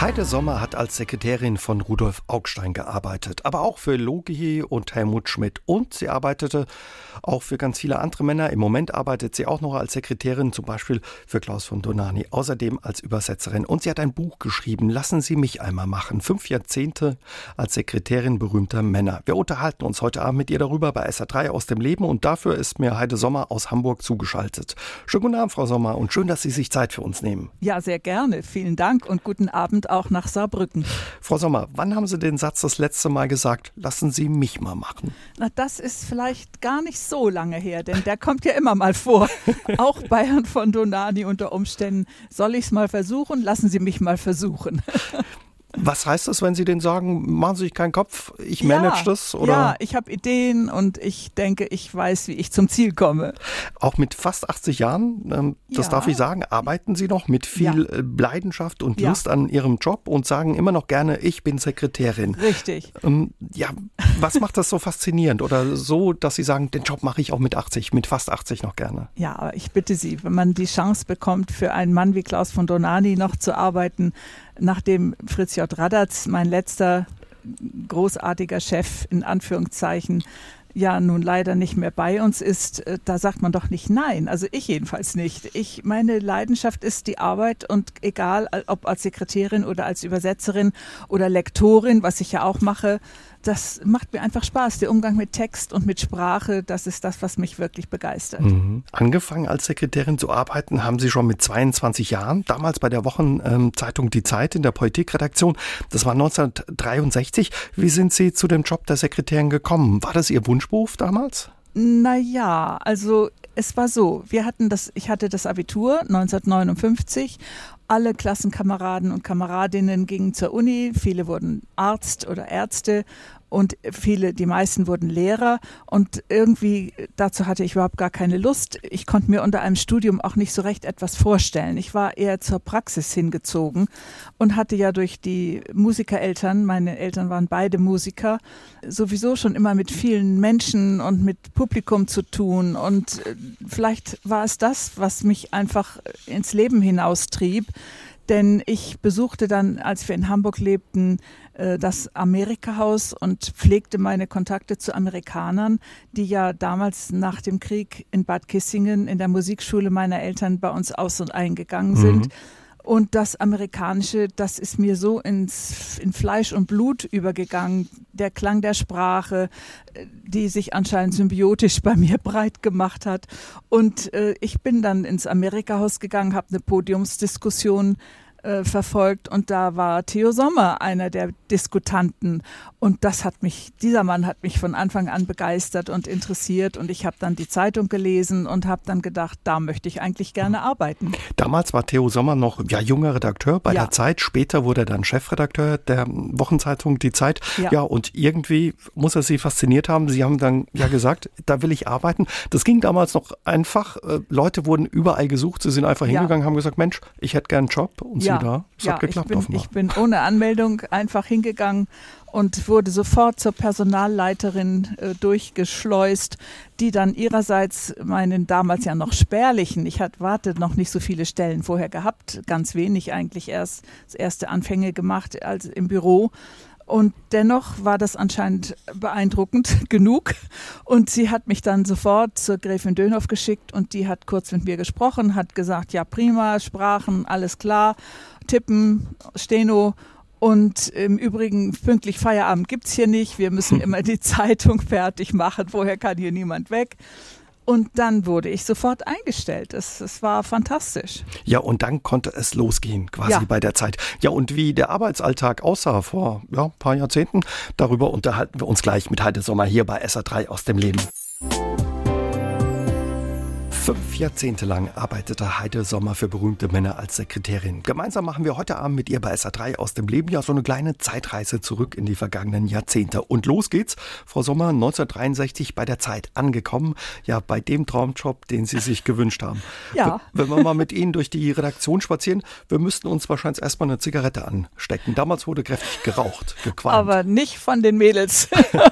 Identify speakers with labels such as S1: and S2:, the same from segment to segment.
S1: Heide Sommer hat als Sekretärin von Rudolf Augstein gearbeitet, aber auch für Logi und Helmut Schmidt. Und sie arbeitete auch für ganz viele andere Männer. Im Moment arbeitet sie auch noch als Sekretärin, zum Beispiel für Klaus von Donani, außerdem als Übersetzerin. Und sie hat ein Buch geschrieben, Lassen Sie mich einmal machen. Fünf Jahrzehnte als Sekretärin berühmter Männer. Wir unterhalten uns heute Abend mit ihr darüber bei SA3 aus dem Leben und dafür ist mir Heide Sommer aus Hamburg zugeschaltet. Schönen guten Abend, Frau Sommer, und schön, dass Sie sich Zeit für uns nehmen.
S2: Ja, sehr gerne. Vielen Dank und guten Abend auch nach Saarbrücken.
S1: Frau Sommer, wann haben Sie den Satz das letzte Mal gesagt, lassen Sie mich mal machen?
S2: Na, das ist vielleicht gar nicht so lange her, denn der kommt ja immer mal vor. auch bei Herrn von Donani unter Umständen. Soll ich es mal versuchen? Lassen Sie mich mal versuchen.
S1: Was heißt das, wenn Sie den sagen, machen Sie sich keinen Kopf, ich manage ja, das? Oder?
S2: Ja, ich habe Ideen und ich denke, ich weiß, wie ich zum Ziel komme.
S1: Auch mit fast 80 Jahren, ähm, das ja. darf ich sagen, arbeiten Sie noch mit viel ja. Äh, Leidenschaft und Lust an Ihrem Job und sagen immer noch gerne, ich bin Sekretärin.
S2: Richtig.
S1: Ähm, ja, was macht das so faszinierend oder so, dass Sie sagen, den Job mache ich auch mit 80, mit fast 80 noch gerne?
S2: Ja, aber ich bitte Sie, wenn man die Chance bekommt, für einen Mann wie Klaus von Donani noch zu arbeiten, nachdem Fritz J. Radatz, mein letzter großartiger Chef in Anführungszeichen, ja nun leider nicht mehr bei uns ist, äh, da sagt man doch nicht nein. Also ich jedenfalls nicht. Ich meine Leidenschaft ist die Arbeit und egal ob als Sekretärin oder als Übersetzerin oder Lektorin, was ich ja auch mache, das macht mir einfach Spaß. Der Umgang mit Text und mit Sprache, das ist das, was mich wirklich begeistert. Mhm.
S1: Angefangen als Sekretärin zu arbeiten haben Sie schon mit 22 Jahren, damals bei der Wochenzeitung Die Zeit in der Politikredaktion. Das war 1963. Wie sind Sie zu dem Job der Sekretärin gekommen? War das Ihr Wunschberuf damals?
S2: Naja, also es war so, wir hatten das, ich hatte das Abitur 1959 alle Klassenkameraden und Kameradinnen gingen zur Uni, viele wurden Arzt oder Ärzte und viele, die meisten wurden Lehrer und irgendwie dazu hatte ich überhaupt gar keine Lust. Ich konnte mir unter einem Studium auch nicht so recht etwas vorstellen. Ich war eher zur Praxis hingezogen und hatte ja durch die Musikereltern, meine Eltern waren beide Musiker, sowieso schon immer mit vielen Menschen und mit Publikum zu tun und äh, vielleicht war es das, was mich einfach ins Leben hinaustrieb denn ich besuchte dann, als wir in Hamburg lebten, äh, das Amerika-Haus und pflegte meine Kontakte zu Amerikanern, die ja damals nach dem Krieg in Bad Kissingen in der Musikschule meiner Eltern bei uns aus und eingegangen sind. Mhm. Und das Amerikanische, das ist mir so ins, in Fleisch und Blut übergegangen. Der Klang der Sprache, äh, die sich anscheinend symbiotisch bei mir breit gemacht hat. Und äh, ich bin dann ins Amerika-Haus gegangen, habe eine Podiumsdiskussion äh, verfolgt und da war Theo Sommer einer der Diskutanten und das hat mich, dieser Mann hat mich von Anfang an begeistert und interessiert und ich habe dann die Zeitung gelesen und habe dann gedacht, da möchte ich eigentlich gerne arbeiten.
S1: Damals war Theo Sommer noch ja, junger Redakteur bei ja. der Zeit, später wurde er dann Chefredakteur der Wochenzeitung Die Zeit. Ja. ja, und irgendwie muss er Sie fasziniert haben. Sie haben dann ja gesagt, da will ich arbeiten. Das ging damals noch einfach. Äh, Leute wurden überall gesucht. Sie sind einfach hingegangen, haben gesagt, Mensch, ich hätte gern einen Job und ja. Sie da. Es
S2: ja, hat geklappt ich bin, offenbar. Ich bin ohne Anmeldung einfach hingegangen und wurde sofort zur Personalleiterin äh, durchgeschleust, die dann ihrerseits meinen damals ja noch spärlichen, ich hatte warte noch nicht so viele Stellen vorher gehabt, ganz wenig eigentlich erst das erste Anfänge gemacht als im Büro. Und dennoch war das anscheinend beeindruckend genug. Und sie hat mich dann sofort zur Gräfin Dönhoff geschickt und die hat kurz mit mir gesprochen, hat gesagt, ja prima, Sprachen, alles klar, tippen, Steno und im Übrigen, pünktlich Feierabend gibt's hier nicht. Wir müssen immer die Zeitung fertig machen. Vorher kann hier niemand weg. Und dann wurde ich sofort eingestellt. Es, es war fantastisch.
S1: Ja, und dann konnte es losgehen, quasi ja. bei der Zeit. Ja, und wie der Arbeitsalltag aussah vor ja, ein paar Jahrzehnten, darüber unterhalten wir uns gleich mit Heide Sommer hier bei SA3 aus dem Leben. Fünf Jahrzehnte lang arbeitete Heide Sommer für berühmte Männer als Sekretärin. Gemeinsam machen wir heute Abend mit ihr bei SA3 aus dem Leben ja so eine kleine Zeitreise zurück in die vergangenen Jahrzehnte. Und los geht's. Frau Sommer, 1963 bei der Zeit angekommen. Ja, bei dem Traumjob, den Sie sich gewünscht haben.
S2: Ja.
S1: Wenn wir mal mit Ihnen durch die Redaktion spazieren, wir müssten uns wahrscheinlich erstmal eine Zigarette anstecken. Damals wurde kräftig geraucht, gequalmt.
S2: Aber nicht von den Mädels.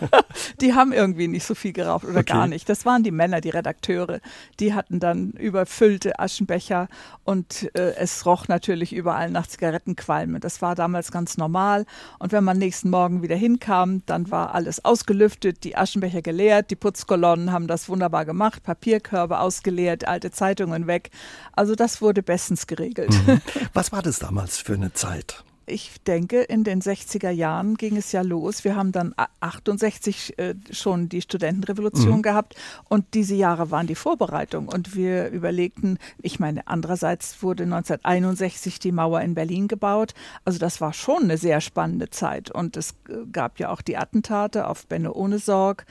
S2: die haben irgendwie nicht so viel geraucht oder okay. gar nicht. Das waren die Männer, die Redakteure. Die hatten dann überfüllte Aschenbecher und äh, es roch natürlich überall nach Zigarettenqualmen. Das war damals ganz normal. Und wenn man nächsten Morgen wieder hinkam, dann war alles ausgelüftet, die Aschenbecher geleert, die Putzkolonnen haben das wunderbar gemacht, Papierkörbe ausgeleert, alte Zeitungen weg. Also das wurde bestens geregelt. Mhm.
S1: Was war das damals für eine Zeit?
S2: Ich denke, in den 60er Jahren ging es ja los. Wir haben dann 68 äh, schon die Studentenrevolution mhm. gehabt und diese Jahre waren die Vorbereitung. Und wir überlegten, ich meine, andererseits wurde 1961 die Mauer in Berlin gebaut. Also das war schon eine sehr spannende Zeit. Und es äh, gab ja auch die Attentate auf Benno Ohnesorg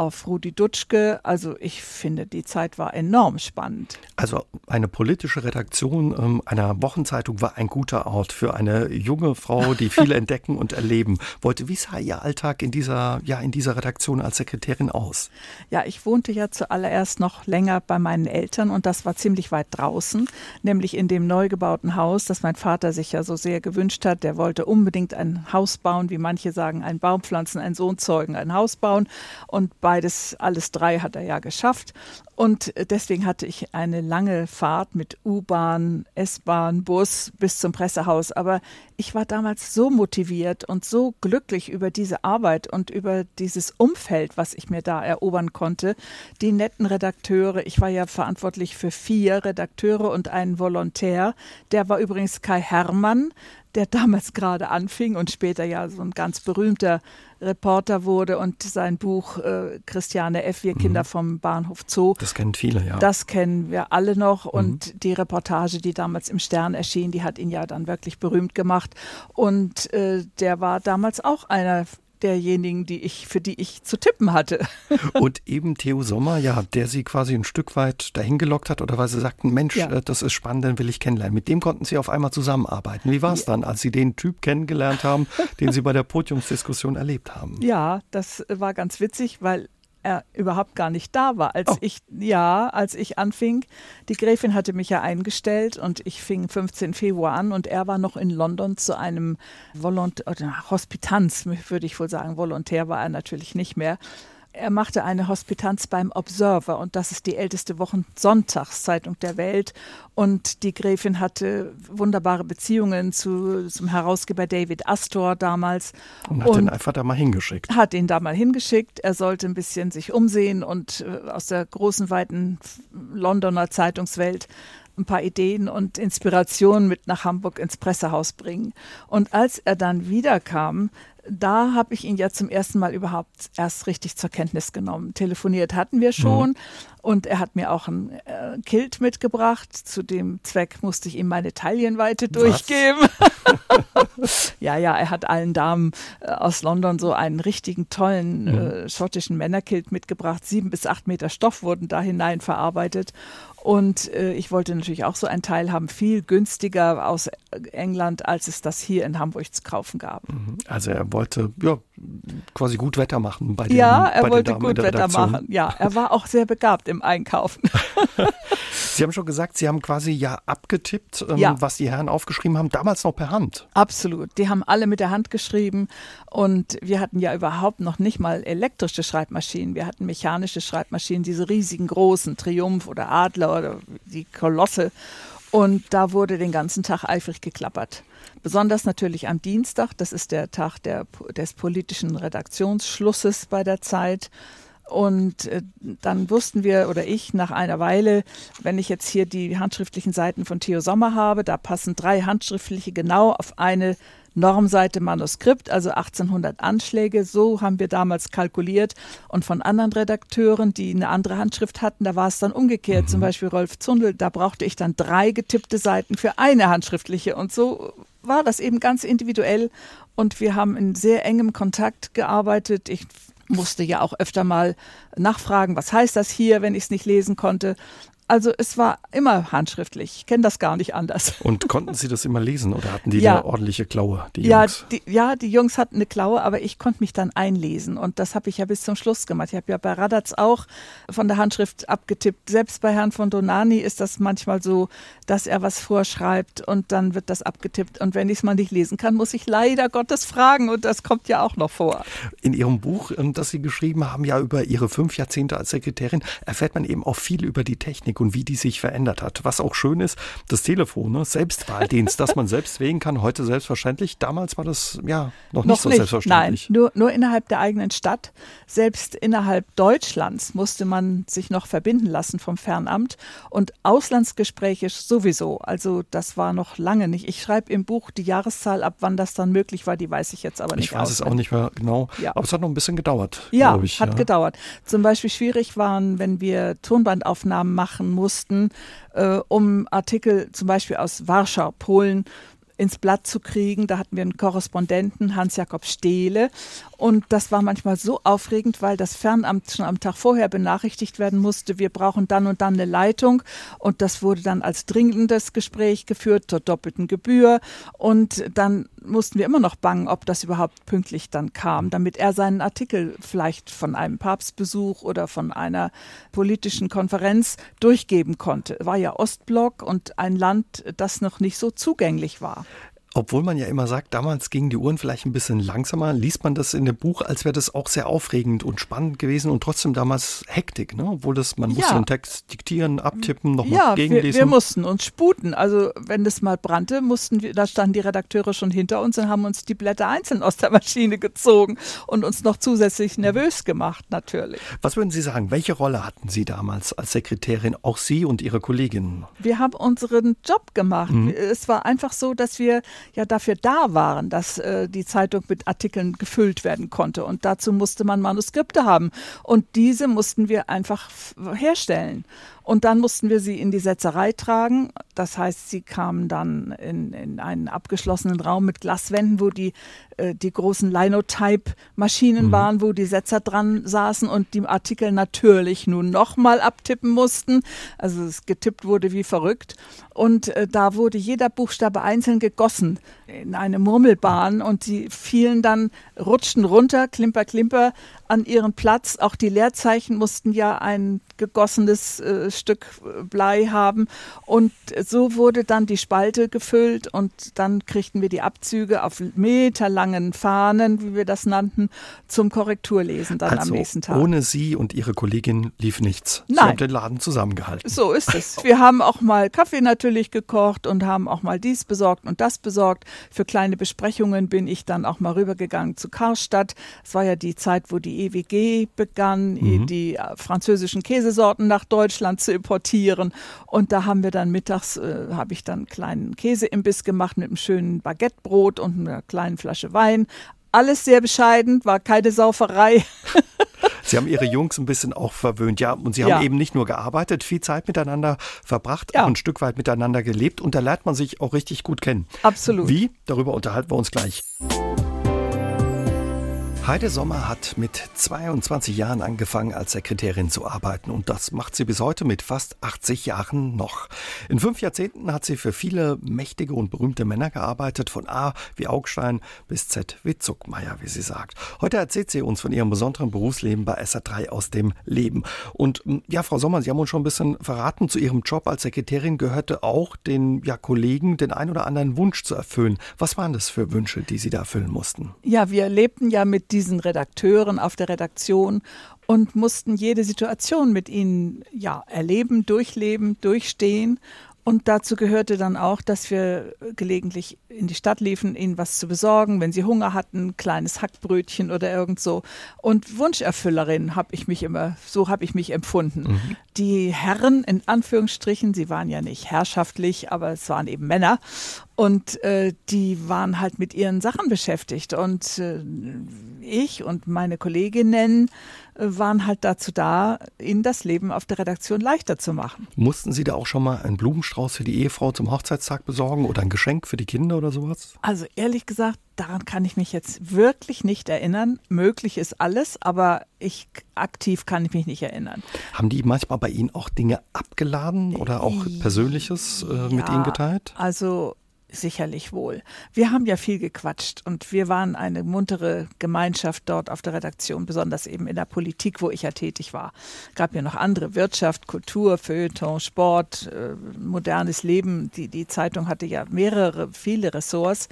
S2: auf Rudi Dutschke. Also ich finde, die Zeit war enorm spannend.
S1: Also eine politische Redaktion ähm, einer Wochenzeitung war ein guter Ort für eine junge Frau, die viel entdecken und erleben wollte. Wie sah Ihr Alltag in dieser, ja, in dieser Redaktion als Sekretärin aus?
S2: Ja, ich wohnte ja zuallererst noch länger bei meinen Eltern und das war ziemlich weit draußen, nämlich in dem neu gebauten Haus, das mein Vater sich ja so sehr gewünscht hat. Der wollte unbedingt ein Haus bauen, wie manche sagen, einen Baum pflanzen, einen Sohn zeugen, ein Haus bauen. Und beides, alles drei hat er ja geschafft. Und deswegen hatte ich eine lange Fahrt mit U-Bahn, S-Bahn, Bus bis zum Pressehaus. Aber ich war damals so motiviert und so glücklich über diese Arbeit und über dieses Umfeld, was ich mir da erobern konnte. Die netten Redakteure. Ich war ja verantwortlich für vier Redakteure und einen Volontär. Der war übrigens Kai Herrmann, der damals gerade anfing und später ja so ein ganz berühmter Reporter wurde und sein Buch äh, Christiane F., Wir Kinder mhm. vom Bahnhof Zoo.
S1: Das kennen viele, ja.
S2: Das kennen wir alle noch und mhm. die Reportage, die damals im Stern erschien, die hat ihn ja dann wirklich berühmt gemacht und äh, der war damals auch einer derjenigen, die ich, für die ich zu tippen hatte.
S1: Und eben Theo Sommer, ja, der sie quasi ein Stück weit dahin gelockt hat oder weil sie sagten, Mensch, ja. Äh, das ist spannend, den will ich kennenlernen. Mit dem konnten sie auf einmal zusammenarbeiten. Wie war es ja. dann, als sie den Typ kennengelernt haben, den sie bei der Podiumsdiskussion erlebt haben?
S2: Ja, das war ganz witzig, weil er überhaupt gar nicht da war. Als oh. ich, ja, als ich anfing, die Gräfin hatte mich ja eingestellt und ich fing 15 Februar an und er war noch in London zu einem Volont oder Hospitanz, würde ich wohl sagen. Volontär war er natürlich nicht mehr. Er machte eine Hospitanz beim Observer und das ist die älteste Wochensonntagszeitung der Welt. Und die Gräfin hatte wunderbare Beziehungen zu, zum Herausgeber David Astor damals.
S1: Und hat und ihn einfach da mal hingeschickt.
S2: Hat ihn da mal hingeschickt. Er sollte ein bisschen sich umsehen und äh, aus der großen, weiten Londoner Zeitungswelt ein paar Ideen und Inspirationen mit nach Hamburg ins Pressehaus bringen. Und als er dann wiederkam, da habe ich ihn ja zum ersten Mal überhaupt erst richtig zur Kenntnis genommen. Telefoniert hatten wir schon mhm. und er hat mir auch ein äh, Kilt mitgebracht. Zu dem Zweck musste ich ihm meine Taillenweite durchgeben. ja, ja, er hat allen Damen äh, aus London so einen richtigen tollen mhm. äh, schottischen Männerkilt mitgebracht. Sieben bis acht Meter Stoff wurden da hinein verarbeitet. Und äh, ich wollte natürlich auch so ein Teil haben, viel günstiger aus England, als es das hier in Hamburg zu kaufen gab.
S1: Mhm. Also er wollte ja, quasi gut Wetter machen bei den
S2: Ja, er bei wollte gut Wetter machen. Ja, er war auch sehr begabt im Einkaufen.
S1: Sie haben schon gesagt, Sie haben quasi ja abgetippt, ähm, ja. was die Herren aufgeschrieben haben, damals noch per Hand.
S2: Absolut. Die haben alle mit der Hand geschrieben und wir hatten ja überhaupt noch nicht mal elektrische Schreibmaschinen. Wir hatten mechanische Schreibmaschinen, diese riesigen großen Triumph oder Adler oder die Kolosse. Und da wurde den ganzen Tag eifrig geklappert. Besonders natürlich am Dienstag, das ist der Tag der, des politischen Redaktionsschlusses bei der Zeit. Und äh, dann wussten wir oder ich nach einer Weile, wenn ich jetzt hier die handschriftlichen Seiten von Theo Sommer habe, da passen drei handschriftliche genau auf eine Normseite Manuskript, also 1800 Anschläge. So haben wir damals kalkuliert. Und von anderen Redakteuren, die eine andere Handschrift hatten, da war es dann umgekehrt. Mhm. Zum Beispiel Rolf Zundel, da brauchte ich dann drei getippte Seiten für eine handschriftliche. Und so war das eben ganz individuell. Und wir haben in sehr engem Kontakt gearbeitet. Ich musste ja auch öfter mal nachfragen, was heißt das hier, wenn ich es nicht lesen konnte. Also es war immer handschriftlich. Ich kenne das gar nicht anders.
S1: Und konnten Sie das immer lesen oder hatten die ja. eine ordentliche Klaue, die
S2: ja, Jungs? Die, ja, die Jungs hatten eine Klaue, aber ich konnte mich dann einlesen. Und das habe ich ja bis zum Schluss gemacht. Ich habe ja bei Radatz auch von der Handschrift abgetippt. Selbst bei Herrn von Donani ist das manchmal so, dass er was vorschreibt und dann wird das abgetippt. Und wenn ich es mal nicht lesen kann, muss ich leider Gottes fragen. Und das kommt ja auch noch vor.
S1: In Ihrem Buch, ähm, das Sie geschrieben haben, ja über Ihre fünf Jahrzehnte als Sekretärin, erfährt man eben auch viel über die Technik Und wie die sich verändert hat. Was auch schön ist, das Telefon, ne? Selbstwahldienst, dass man selbst wählen kann, heute selbstverständlich. Damals war das ja noch, noch nicht so nicht. selbstverständlich.
S2: Nein, nur, nur innerhalb der eigenen Stadt. Selbst innerhalb Deutschlands musste man sich noch verbinden lassen vom Fernamt und Auslandsgespräche sowieso. Also das war noch lange nicht. Ich schreibe im Buch die Jahreszahl ab, wann das dann möglich war, die weiß ich jetzt aber nicht.
S1: Ich weiß auswendig. es auch nicht mehr genau, ja. aber es hat noch ein bisschen gedauert.
S2: Ja, ich, hat ja. gedauert. Zum Beispiel schwierig waren, wenn wir Tonbandaufnahmen machen mussten, äh, um Artikel zum Beispiel aus Warschau, Polen ins Blatt zu kriegen. Da hatten wir einen Korrespondenten, Hans-Jakob Stehle. Und das war manchmal so aufregend, weil das Fernamt schon am Tag vorher benachrichtigt werden musste, wir brauchen dann und dann eine Leitung. Und das wurde dann als dringendes Gespräch geführt zur doppelten Gebühr. Und dann mussten wir immer noch bangen, ob das überhaupt pünktlich dann kam, damit er seinen Artikel vielleicht von einem Papstbesuch oder von einer politischen Konferenz durchgeben konnte. War ja Ostblock und ein Land, das noch nicht so zugänglich war.
S1: Obwohl man ja immer sagt, damals gingen die Uhren vielleicht ein bisschen langsamer, liest man das in dem Buch, als wäre das auch sehr aufregend und spannend gewesen und trotzdem damals Hektik, ne? Obwohl das, man ja. musste einen Text diktieren, abtippen, nochmal
S2: ja,
S1: gegenlesen.
S2: Wir, wir mussten uns sputen. Also wenn das mal brannte, mussten wir, da standen die Redakteure schon hinter uns und haben uns die Blätter einzeln aus der Maschine gezogen und uns noch zusätzlich nervös gemacht, natürlich.
S1: Was würden Sie sagen, welche Rolle hatten Sie damals als Sekretärin, auch Sie und Ihre Kolleginnen?
S2: Wir haben unseren Job gemacht. Mhm. Es war einfach so, dass wir ja dafür da waren, dass äh, die Zeitung mit Artikeln gefüllt werden konnte. Und dazu musste man Manuskripte haben. Und diese mussten wir einfach herstellen. Und dann mussten wir sie in die Setzerei tragen. Das heißt, sie kamen dann in, in einen abgeschlossenen Raum mit Glaswänden, wo die, äh, die großen Linotype-Maschinen mhm. waren, wo die Setzer dran saßen und die Artikel natürlich nun nochmal abtippen mussten. Also es getippt wurde wie verrückt. Und äh, da wurde jeder Buchstabe einzeln gegossen in eine Murmelbahn und die fielen dann, rutschten runter, klimper, klimper, an ihren Platz. Auch die Leerzeichen mussten ja ein gegossenes äh, Stück äh, Blei haben. Und so wurde dann die Spalte gefüllt und dann kriegten wir die Abzüge auf meterlangen Fahnen, wie wir das nannten, zum Korrekturlesen dann
S1: also
S2: am nächsten Tag.
S1: Ohne Sie und Ihre Kollegin lief nichts.
S2: Nein. Sie
S1: haben den Laden zusammengehalten.
S2: So ist es. Wir haben auch mal Kaffee natürlich gekocht und haben auch mal dies besorgt und das besorgt. Für kleine Besprechungen bin ich dann auch mal rübergegangen zu Karstadt. Es war ja die Zeit, wo die EWG begann, mhm. die äh, französischen Käsesorten nach Deutschland zu importieren. Und da haben wir dann mittags, äh, habe ich dann einen kleinen Käseimbiss gemacht mit einem schönen Baguettebrot und einer kleinen Flasche Wein. Alles sehr bescheiden, war keine Sauferei.
S1: Sie haben Ihre Jungs ein bisschen auch verwöhnt, ja. Und Sie haben ja. eben nicht nur gearbeitet, viel Zeit miteinander verbracht, ja. auch ein Stück weit miteinander gelebt. Und da lernt man sich auch richtig gut kennen.
S2: Absolut.
S1: Wie? Darüber unterhalten wir uns gleich. Heide Sommer hat mit 22 Jahren angefangen, als Sekretärin zu arbeiten und das macht sie bis heute mit fast 80 Jahren noch. In fünf Jahrzehnten hat sie für viele mächtige und berühmte Männer gearbeitet, von A wie Augstein bis Z wie Zuckmeier, wie sie sagt. Heute erzählt sie uns von ihrem besonderen Berufsleben bei SA3 aus dem Leben. Und ja, Frau Sommer, Sie haben uns schon ein bisschen verraten, zu Ihrem Job als Sekretärin gehörte auch den ja, Kollegen den ein oder anderen Wunsch zu erfüllen. Was waren das für Wünsche, die Sie da erfüllen mussten?
S2: Ja, wir lebten ja mit diesen Redakteuren auf der Redaktion und mussten jede Situation mit ihnen ja, erleben, durchleben, durchstehen. Und dazu gehörte dann auch, dass wir gelegentlich in die Stadt liefen, ihnen was zu besorgen, wenn sie Hunger hatten, kleines Hackbrötchen oder irgend so. Und Wunscherfüllerin habe ich mich immer, so habe ich mich empfunden. Mhm. Die Herren, in Anführungsstrichen, sie waren ja nicht herrschaftlich, aber es waren eben Männer. Und äh, die waren halt mit ihren Sachen beschäftigt. Und äh, ich und meine Kolleginnen äh, waren halt dazu da, ihnen das Leben auf der Redaktion leichter zu machen.
S1: Mussten Sie da auch schon mal einen Blumenstrauß für die Ehefrau zum Hochzeitstag besorgen oder ein Geschenk für die Kinder oder sowas?
S2: Also ehrlich gesagt, daran kann ich mich jetzt wirklich nicht erinnern. Möglich ist alles, aber ich aktiv kann ich mich nicht erinnern.
S1: Haben die manchmal bei Ihnen auch Dinge abgeladen oder auch Persönliches äh, ja, mit Ihnen geteilt?
S2: Also sicherlich wohl. Wir haben ja viel gequatscht und wir waren eine muntere Gemeinschaft dort auf der Redaktion, besonders eben in der Politik, wo ich ja tätig war. Gab ja noch andere Wirtschaft, Kultur, Feuilleton, Sport, äh, modernes Leben. Die, die Zeitung hatte ja mehrere, viele Ressorts.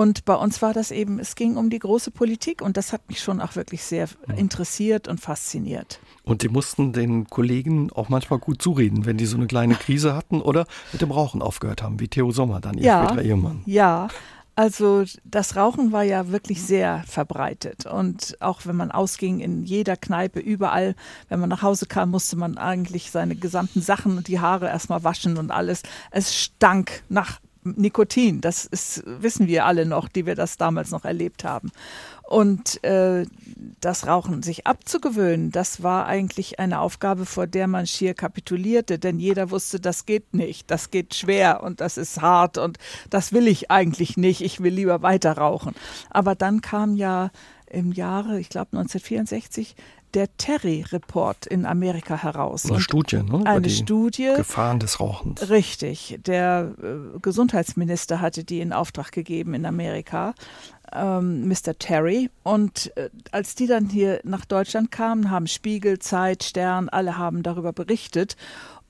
S2: Und bei uns war das eben, es ging um die große Politik und das hat mich schon auch wirklich sehr interessiert und fasziniert.
S1: Und die mussten den Kollegen auch manchmal gut zureden, wenn die so eine kleine Krise hatten oder mit dem Rauchen aufgehört haben, wie Theo Sommer, dann ihr
S2: ja,
S1: späterer Ehemann.
S2: Ja, also das Rauchen war ja wirklich sehr verbreitet und auch wenn man ausging in jeder Kneipe, überall, wenn man nach Hause kam, musste man eigentlich seine gesamten Sachen und die Haare erstmal waschen und alles. Es stank nach Nikotin. Das ist, wissen wir alle noch, die wir das damals noch erlebt haben. Und äh, das Rauchen sich abzugewöhnen, das war eigentlich eine Aufgabe, vor der man schier kapitulierte, denn jeder wusste, das geht nicht, das geht schwer und das ist hart und das will ich eigentlich nicht, ich will lieber weiter rauchen. Aber dann kam ja im Jahre, ich glaube 1964, der Terry-Report in Amerika heraus.
S1: Eine Studie, ne?
S2: Eine Studie.
S1: Gefahren des Rauchens.
S2: Richtig. Der äh, Gesundheitsminister hatte die in Auftrag gegeben in Amerika, ähm, Mr. Terry. Und äh, als die dann hier nach Deutschland kamen, haben Spiegel, Zeit, Stern, alle haben darüber berichtet.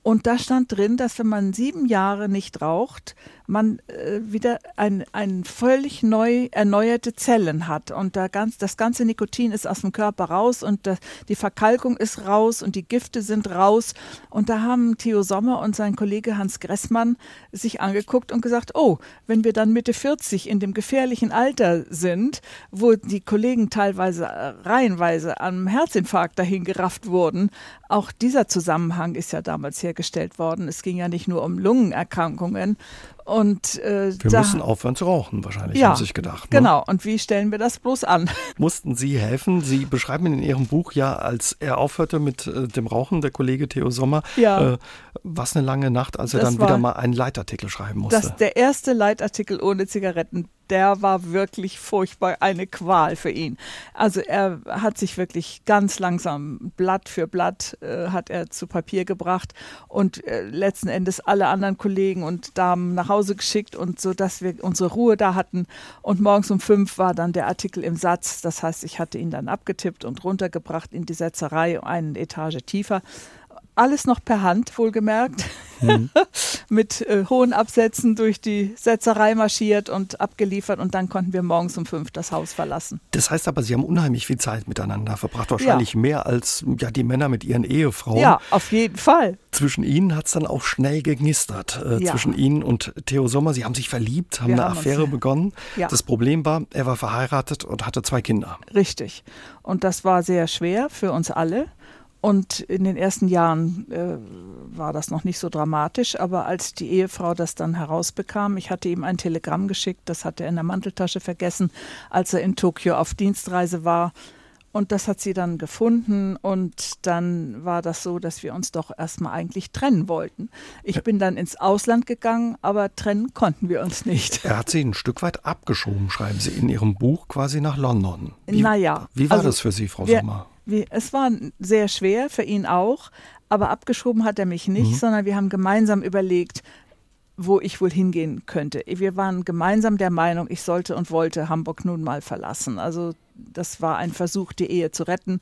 S2: Und da stand drin, dass wenn man sieben Jahre nicht raucht, man äh, wieder ein, ein völlig neu erneuerte Zellen hat und da ganz, das ganze Nikotin ist aus dem Körper raus und das, die Verkalkung ist raus und die Gifte sind raus. Und da haben Theo Sommer und sein Kollege Hans Gressmann sich angeguckt und gesagt, oh, wenn wir dann Mitte 40 in dem gefährlichen Alter sind, wo die Kollegen teilweise äh, reihenweise am Herzinfarkt dahin gerafft wurden, auch dieser Zusammenhang ist ja damals hergestellt worden. Es ging ja nicht nur um Lungenerkrankungen und,
S1: äh, wir müssen aufhören zu rauchen, wahrscheinlich,
S2: ja,
S1: haben sich gedacht. Ne?
S2: Genau, und wie stellen wir das bloß an?
S1: Mussten Sie helfen? Sie beschreiben in Ihrem Buch ja, als er aufhörte mit äh, dem Rauchen, der Kollege Theo Sommer, ja. äh, was eine lange Nacht, als er das dann wieder mal einen Leitartikel schreiben musste.
S2: Das der erste Leitartikel ohne Zigaretten, der war wirklich furchtbar eine Qual für ihn. Also er hat sich wirklich ganz langsam Blatt für Blatt äh, hat er zu Papier gebracht und äh, letzten Endes alle anderen Kollegen und Damen nach Hause geschickt und so, dass wir unsere Ruhe da hatten. Und morgens um fünf war dann der Artikel im Satz. Das heißt, ich hatte ihn dann abgetippt und runtergebracht in die Setzerei, eine Etage tiefer alles noch per Hand, wohlgemerkt, mhm. mit äh, hohen Absätzen durch die Setzerei marschiert und abgeliefert und dann konnten wir morgens um fünf das Haus verlassen.
S1: Das heißt aber, Sie haben unheimlich viel Zeit miteinander verbracht, wahrscheinlich ja. mehr als ja, die Männer mit ihren Ehefrauen.
S2: Ja, auf jeden Fall.
S1: Zwischen Ihnen hat es dann auch schnell gegnistert, äh, ja. zwischen Ihnen und Theo Sommer. Sie haben sich verliebt, haben wir eine haben Affäre uns, begonnen. Ja. Das Problem war, er war verheiratet und hatte zwei Kinder.
S2: Richtig. Und das war sehr schwer für uns alle. Und in den ersten Jahren äh, war das noch nicht so dramatisch, aber als die Ehefrau das dann herausbekam, ich hatte ihm ein Telegramm geschickt, das hatte er in der Manteltasche vergessen, als er in Tokio auf Dienstreise war. Und das hat sie dann gefunden und dann war das so, dass wir uns doch erstmal eigentlich trennen wollten. Ich bin dann ins Ausland gegangen, aber trennen konnten wir uns nicht.
S1: Er hat sie ein Stück weit abgeschoben, schreiben Sie in Ihrem Buch, quasi nach London.
S2: Wie, naja.
S1: Wie war also das für Sie, Frau Sommer?
S2: Wir, es war sehr schwer für ihn auch, aber abgeschoben hat er mich nicht, mhm. sondern wir haben gemeinsam überlegt, wo ich wohl hingehen könnte. Wir waren gemeinsam der Meinung, ich sollte und wollte Hamburg nun mal verlassen. Also das war ein Versuch, die Ehe zu retten.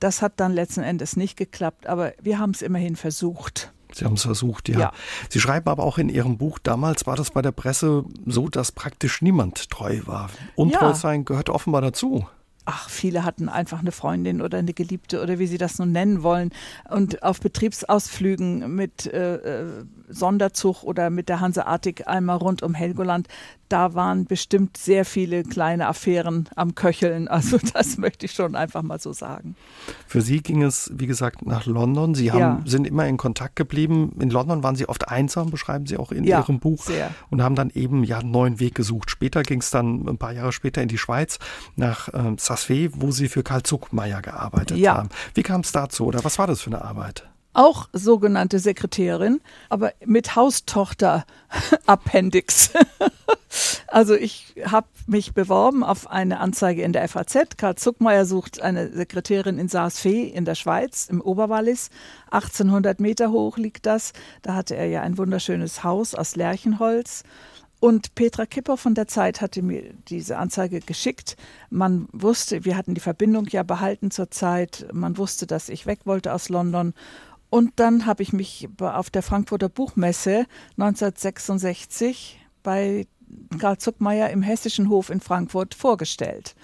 S2: Das hat dann letzten Endes nicht geklappt, aber wir haben es immerhin versucht.
S1: Sie haben es versucht, ja. ja. Sie schreiben aber auch in Ihrem Buch, damals war das bei der Presse so, dass praktisch niemand treu war. Untreu ja. sein gehört offenbar dazu
S2: ach, viele hatten einfach eine Freundin oder eine Geliebte oder wie sie das nun nennen wollen. Und auf Betriebsausflügen mit äh, äh Sonderzug oder mit der Hanseatic einmal rund um Helgoland, da waren bestimmt sehr viele kleine Affären am Köcheln. Also das möchte ich schon einfach mal so sagen.
S1: Für Sie ging es, wie gesagt, nach London. Sie haben, ja. sind immer in Kontakt geblieben. In London waren Sie oft einsam, beschreiben Sie auch in ja, Ihrem Buch. Sehr. Und haben dann eben ja einen neuen Weg gesucht. Später ging es dann ein paar Jahre später in die Schweiz, nach äh, Sassfe, wo Sie für Karl Zuckmeier gearbeitet ja. haben. Wie kam es dazu oder was war das für eine Arbeit?
S2: Auch sogenannte Sekretärin, aber mit Haustochter-Appendix. also ich habe mich beworben auf eine Anzeige in der FAZ. Karl Zuckmeier sucht eine Sekretärin in Saas-Fee in der Schweiz, im Oberwallis. 1800 Meter hoch liegt das. Da hatte er ja ein wunderschönes Haus aus Lärchenholz. Und Petra Kipper von der Zeit hatte mir diese Anzeige geschickt. Man wusste, wir hatten die Verbindung ja behalten zur Zeit. Man wusste, dass ich weg wollte aus London. Und dann habe ich mich auf der Frankfurter Buchmesse 1966 bei Karl Zuckmeier im Hessischen Hof in Frankfurt vorgestellt.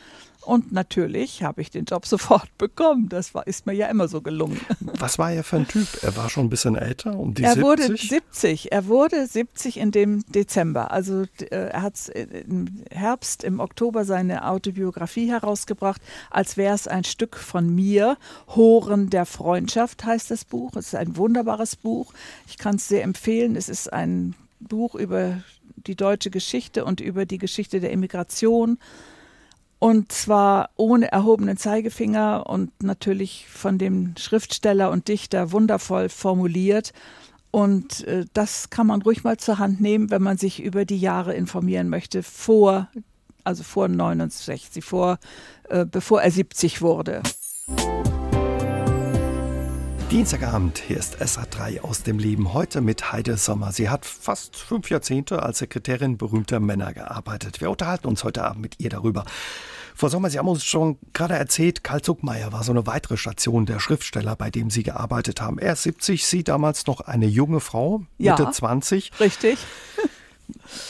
S2: Und natürlich habe ich den Job sofort bekommen. Das war, ist mir ja immer so gelungen.
S1: Was war er für ein Typ? Er war schon ein bisschen älter, um die
S2: er
S1: 70?
S2: wurde 70. Er wurde 70 in dem Dezember. Also äh, er hat im Herbst, im Oktober seine Autobiografie herausgebracht, als wäre es ein Stück von mir. Horen der Freundschaft heißt das Buch. Es ist ein wunderbares Buch. Ich kann es sehr empfehlen. Es ist ein Buch über die deutsche Geschichte und über die Geschichte der Immigration. Und zwar ohne erhobenen Zeigefinger und natürlich von dem Schriftsteller und Dichter wundervoll formuliert. Und äh, das kann man ruhig mal zur Hand nehmen, wenn man sich über die Jahre informieren möchte, vor, also vor 69, vor, äh, bevor er 70 wurde.
S1: Dienstagabend, hier ist SA3 aus dem Leben. Heute mit Heide Sommer. Sie hat fast fünf Jahrzehnte als Sekretärin berühmter Männer gearbeitet. Wir unterhalten uns heute Abend mit ihr darüber. Frau Sommer, Sie haben uns schon gerade erzählt, Karl Zuckmeier war so eine weitere Station der Schriftsteller, bei dem Sie gearbeitet haben. Er ist 70, Sie damals noch eine junge Frau, Mitte
S2: ja,
S1: 20.
S2: Richtig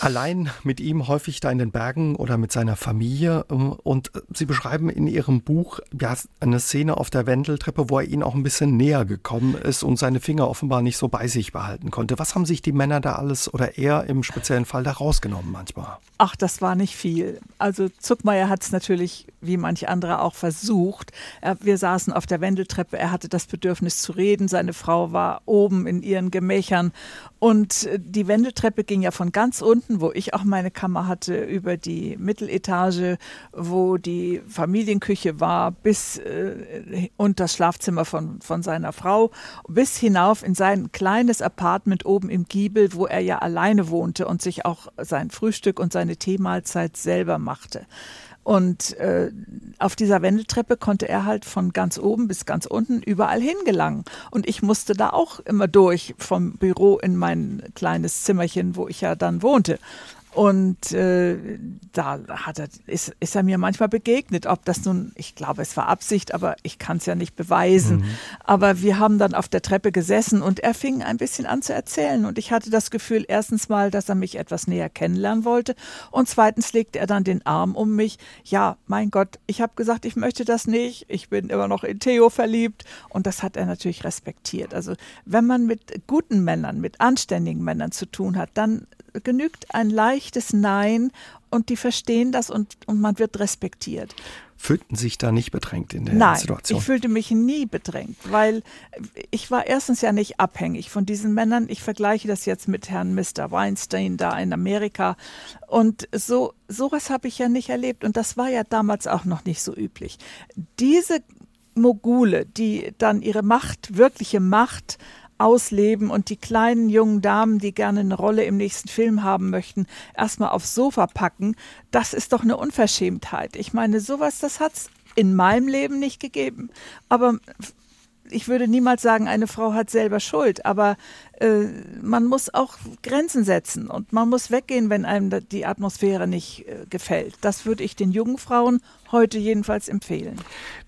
S1: allein mit ihm häufig da in den Bergen oder mit seiner Familie. Ähm, und Sie beschreiben in Ihrem Buch ja, eine Szene auf der Wendeltreppe, wo er Ihnen auch ein bisschen näher gekommen ist und seine Finger offenbar nicht so bei sich behalten konnte. Was haben sich die Männer da alles oder er im speziellen Fall da rausgenommen manchmal?
S2: Ach, das war nicht viel. Also Zuckmeier hat es natürlich, wie manche andere, auch versucht. Er, wir saßen auf der Wendeltreppe, er hatte das Bedürfnis zu reden, seine Frau war oben in ihren Gemächern und äh, die Wendeltreppe ging ja von ganz unten, wo ich auch meine Kammer hatte, über die Mitteletage, wo die Familienküche war, bis äh, und das Schlafzimmer von, von seiner Frau, bis hinauf in sein kleines Apartment oben im Giebel, wo er ja alleine wohnte und sich auch sein Frühstück und seine Teemahlzeit selber machte. Und äh, auf dieser Wendeltreppe konnte er halt von ganz oben bis ganz unten überall hingelangen. Und ich musste da auch immer durch vom Büro in mein kleines Zimmerchen, wo ich ja dann wohnte. Und äh, da hat er, ist, ist er mir manchmal begegnet. Ob das nun, ich glaube, es war Absicht, aber ich kann es ja nicht beweisen. Mhm. Aber wir haben dann auf der Treppe gesessen und er fing ein bisschen an zu erzählen. Und ich hatte das Gefühl, erstens mal, dass er mich etwas näher kennenlernen wollte. Und zweitens legte er dann den Arm um mich. Ja, mein Gott, ich habe gesagt, ich möchte das nicht. Ich bin immer noch in Theo verliebt. Und das hat er natürlich respektiert. Also wenn man mit guten Männern, mit anständigen Männern zu tun hat, dann genügt ein leichtes Nein und die verstehen das und, und man wird respektiert.
S1: Fühlten sich da nicht bedrängt in der
S2: Nein,
S1: Situation?
S2: Ich fühlte mich nie bedrängt, weil ich war erstens ja nicht abhängig von diesen Männern. Ich vergleiche das jetzt mit Herrn Mr. Weinstein da in Amerika. Und so sowas habe ich ja nicht erlebt. Und das war ja damals auch noch nicht so üblich. Diese Mogule, die dann ihre Macht, wirkliche Macht ausleben und die kleinen jungen Damen, die gerne eine Rolle im nächsten Film haben möchten, erstmal aufs Sofa packen, das ist doch eine Unverschämtheit. Ich meine, sowas, das hat es in meinem Leben nicht gegeben. Aber ich würde niemals sagen, eine Frau hat selber Schuld, aber äh, man muss auch Grenzen setzen und man muss weggehen, wenn einem die Atmosphäre nicht äh, gefällt. Das würde ich den jungen Frauen heute jedenfalls empfehlen.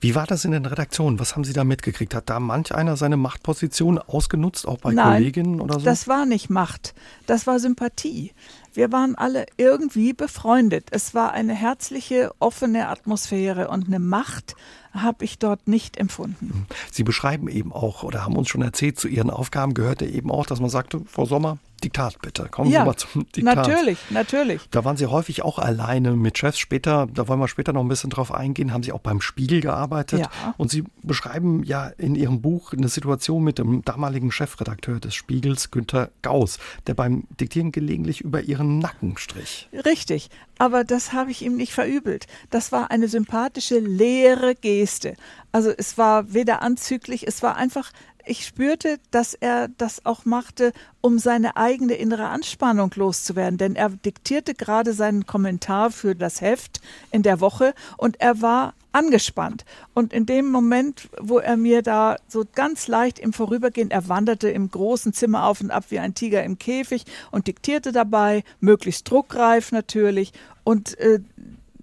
S1: Wie war das in den Redaktionen? Was haben Sie da mitgekriegt? Hat da manch einer seine Machtposition ausgenutzt, auch bei
S2: Nein,
S1: Kolleginnen oder so?
S2: Das war nicht Macht, das war Sympathie. Wir waren alle irgendwie befreundet. Es war eine herzliche, offene Atmosphäre und eine Macht habe ich dort nicht empfunden.
S1: Sie beschreiben eben auch oder haben uns schon erzählt, zu Ihren Aufgaben gehörte eben auch, dass man sagte, Frau Sommer, Diktat bitte. Kommen
S2: ja,
S1: Sie mal zum Diktat.
S2: Natürlich, natürlich.
S1: Da waren Sie häufig auch alleine mit Chefs. Später, da wollen wir später noch ein bisschen drauf eingehen, haben Sie auch beim Spiegel gearbeitet.
S2: Ja.
S1: Und Sie beschreiben ja in Ihrem Buch eine Situation mit dem damaligen Chefredakteur des Spiegels, Günter Gauss, der beim Diktieren gelegentlich über Ihren Nacken strich.
S2: Richtig, aber das habe ich ihm nicht verübelt. Das war eine sympathische, leere Geste. Also es war weder anzüglich, es war einfach ich spürte, dass er das auch machte, um seine eigene innere Anspannung loszuwerden. Denn er diktierte gerade seinen Kommentar für das Heft in der Woche und er war angespannt. Und in dem Moment, wo er mir da so ganz leicht im Vorübergehen, er wanderte im großen Zimmer auf und ab wie ein Tiger im Käfig und diktierte dabei, möglichst druckreif natürlich. Und äh,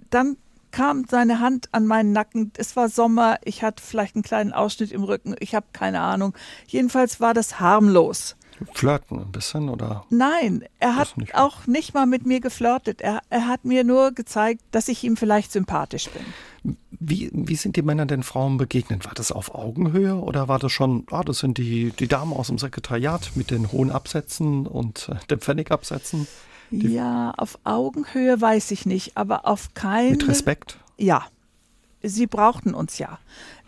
S2: dann kam seine Hand an meinen Nacken. Es war Sommer, ich hatte vielleicht einen kleinen Ausschnitt im Rücken, ich habe keine Ahnung. Jedenfalls war das harmlos.
S1: flirten ein bisschen oder?
S2: Nein, er hat nicht auch nicht mal mit mir geflirtet. Er, er hat mir nur gezeigt, dass ich ihm vielleicht sympathisch bin.
S1: Wie, wie sind die Männer den Frauen begegnet? War das auf Augenhöhe oder war das schon, ah, das sind die, die Damen aus dem Sekretariat mit den hohen Absätzen und äh, den Pfennigabsätzen?
S2: Die ja, auf Augenhöhe weiß ich nicht, aber auf keinen.
S1: Mit Respekt?
S2: Ja. Sie brauchten uns ja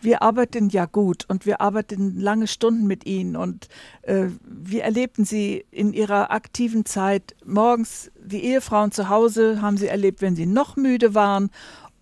S2: wir arbeiten ja gut und wir arbeiten lange Stunden mit ihnen und äh, wir erlebten sie in ihrer aktiven Zeit morgens die Ehefrauen zu Hause haben sie erlebt, wenn sie noch müde waren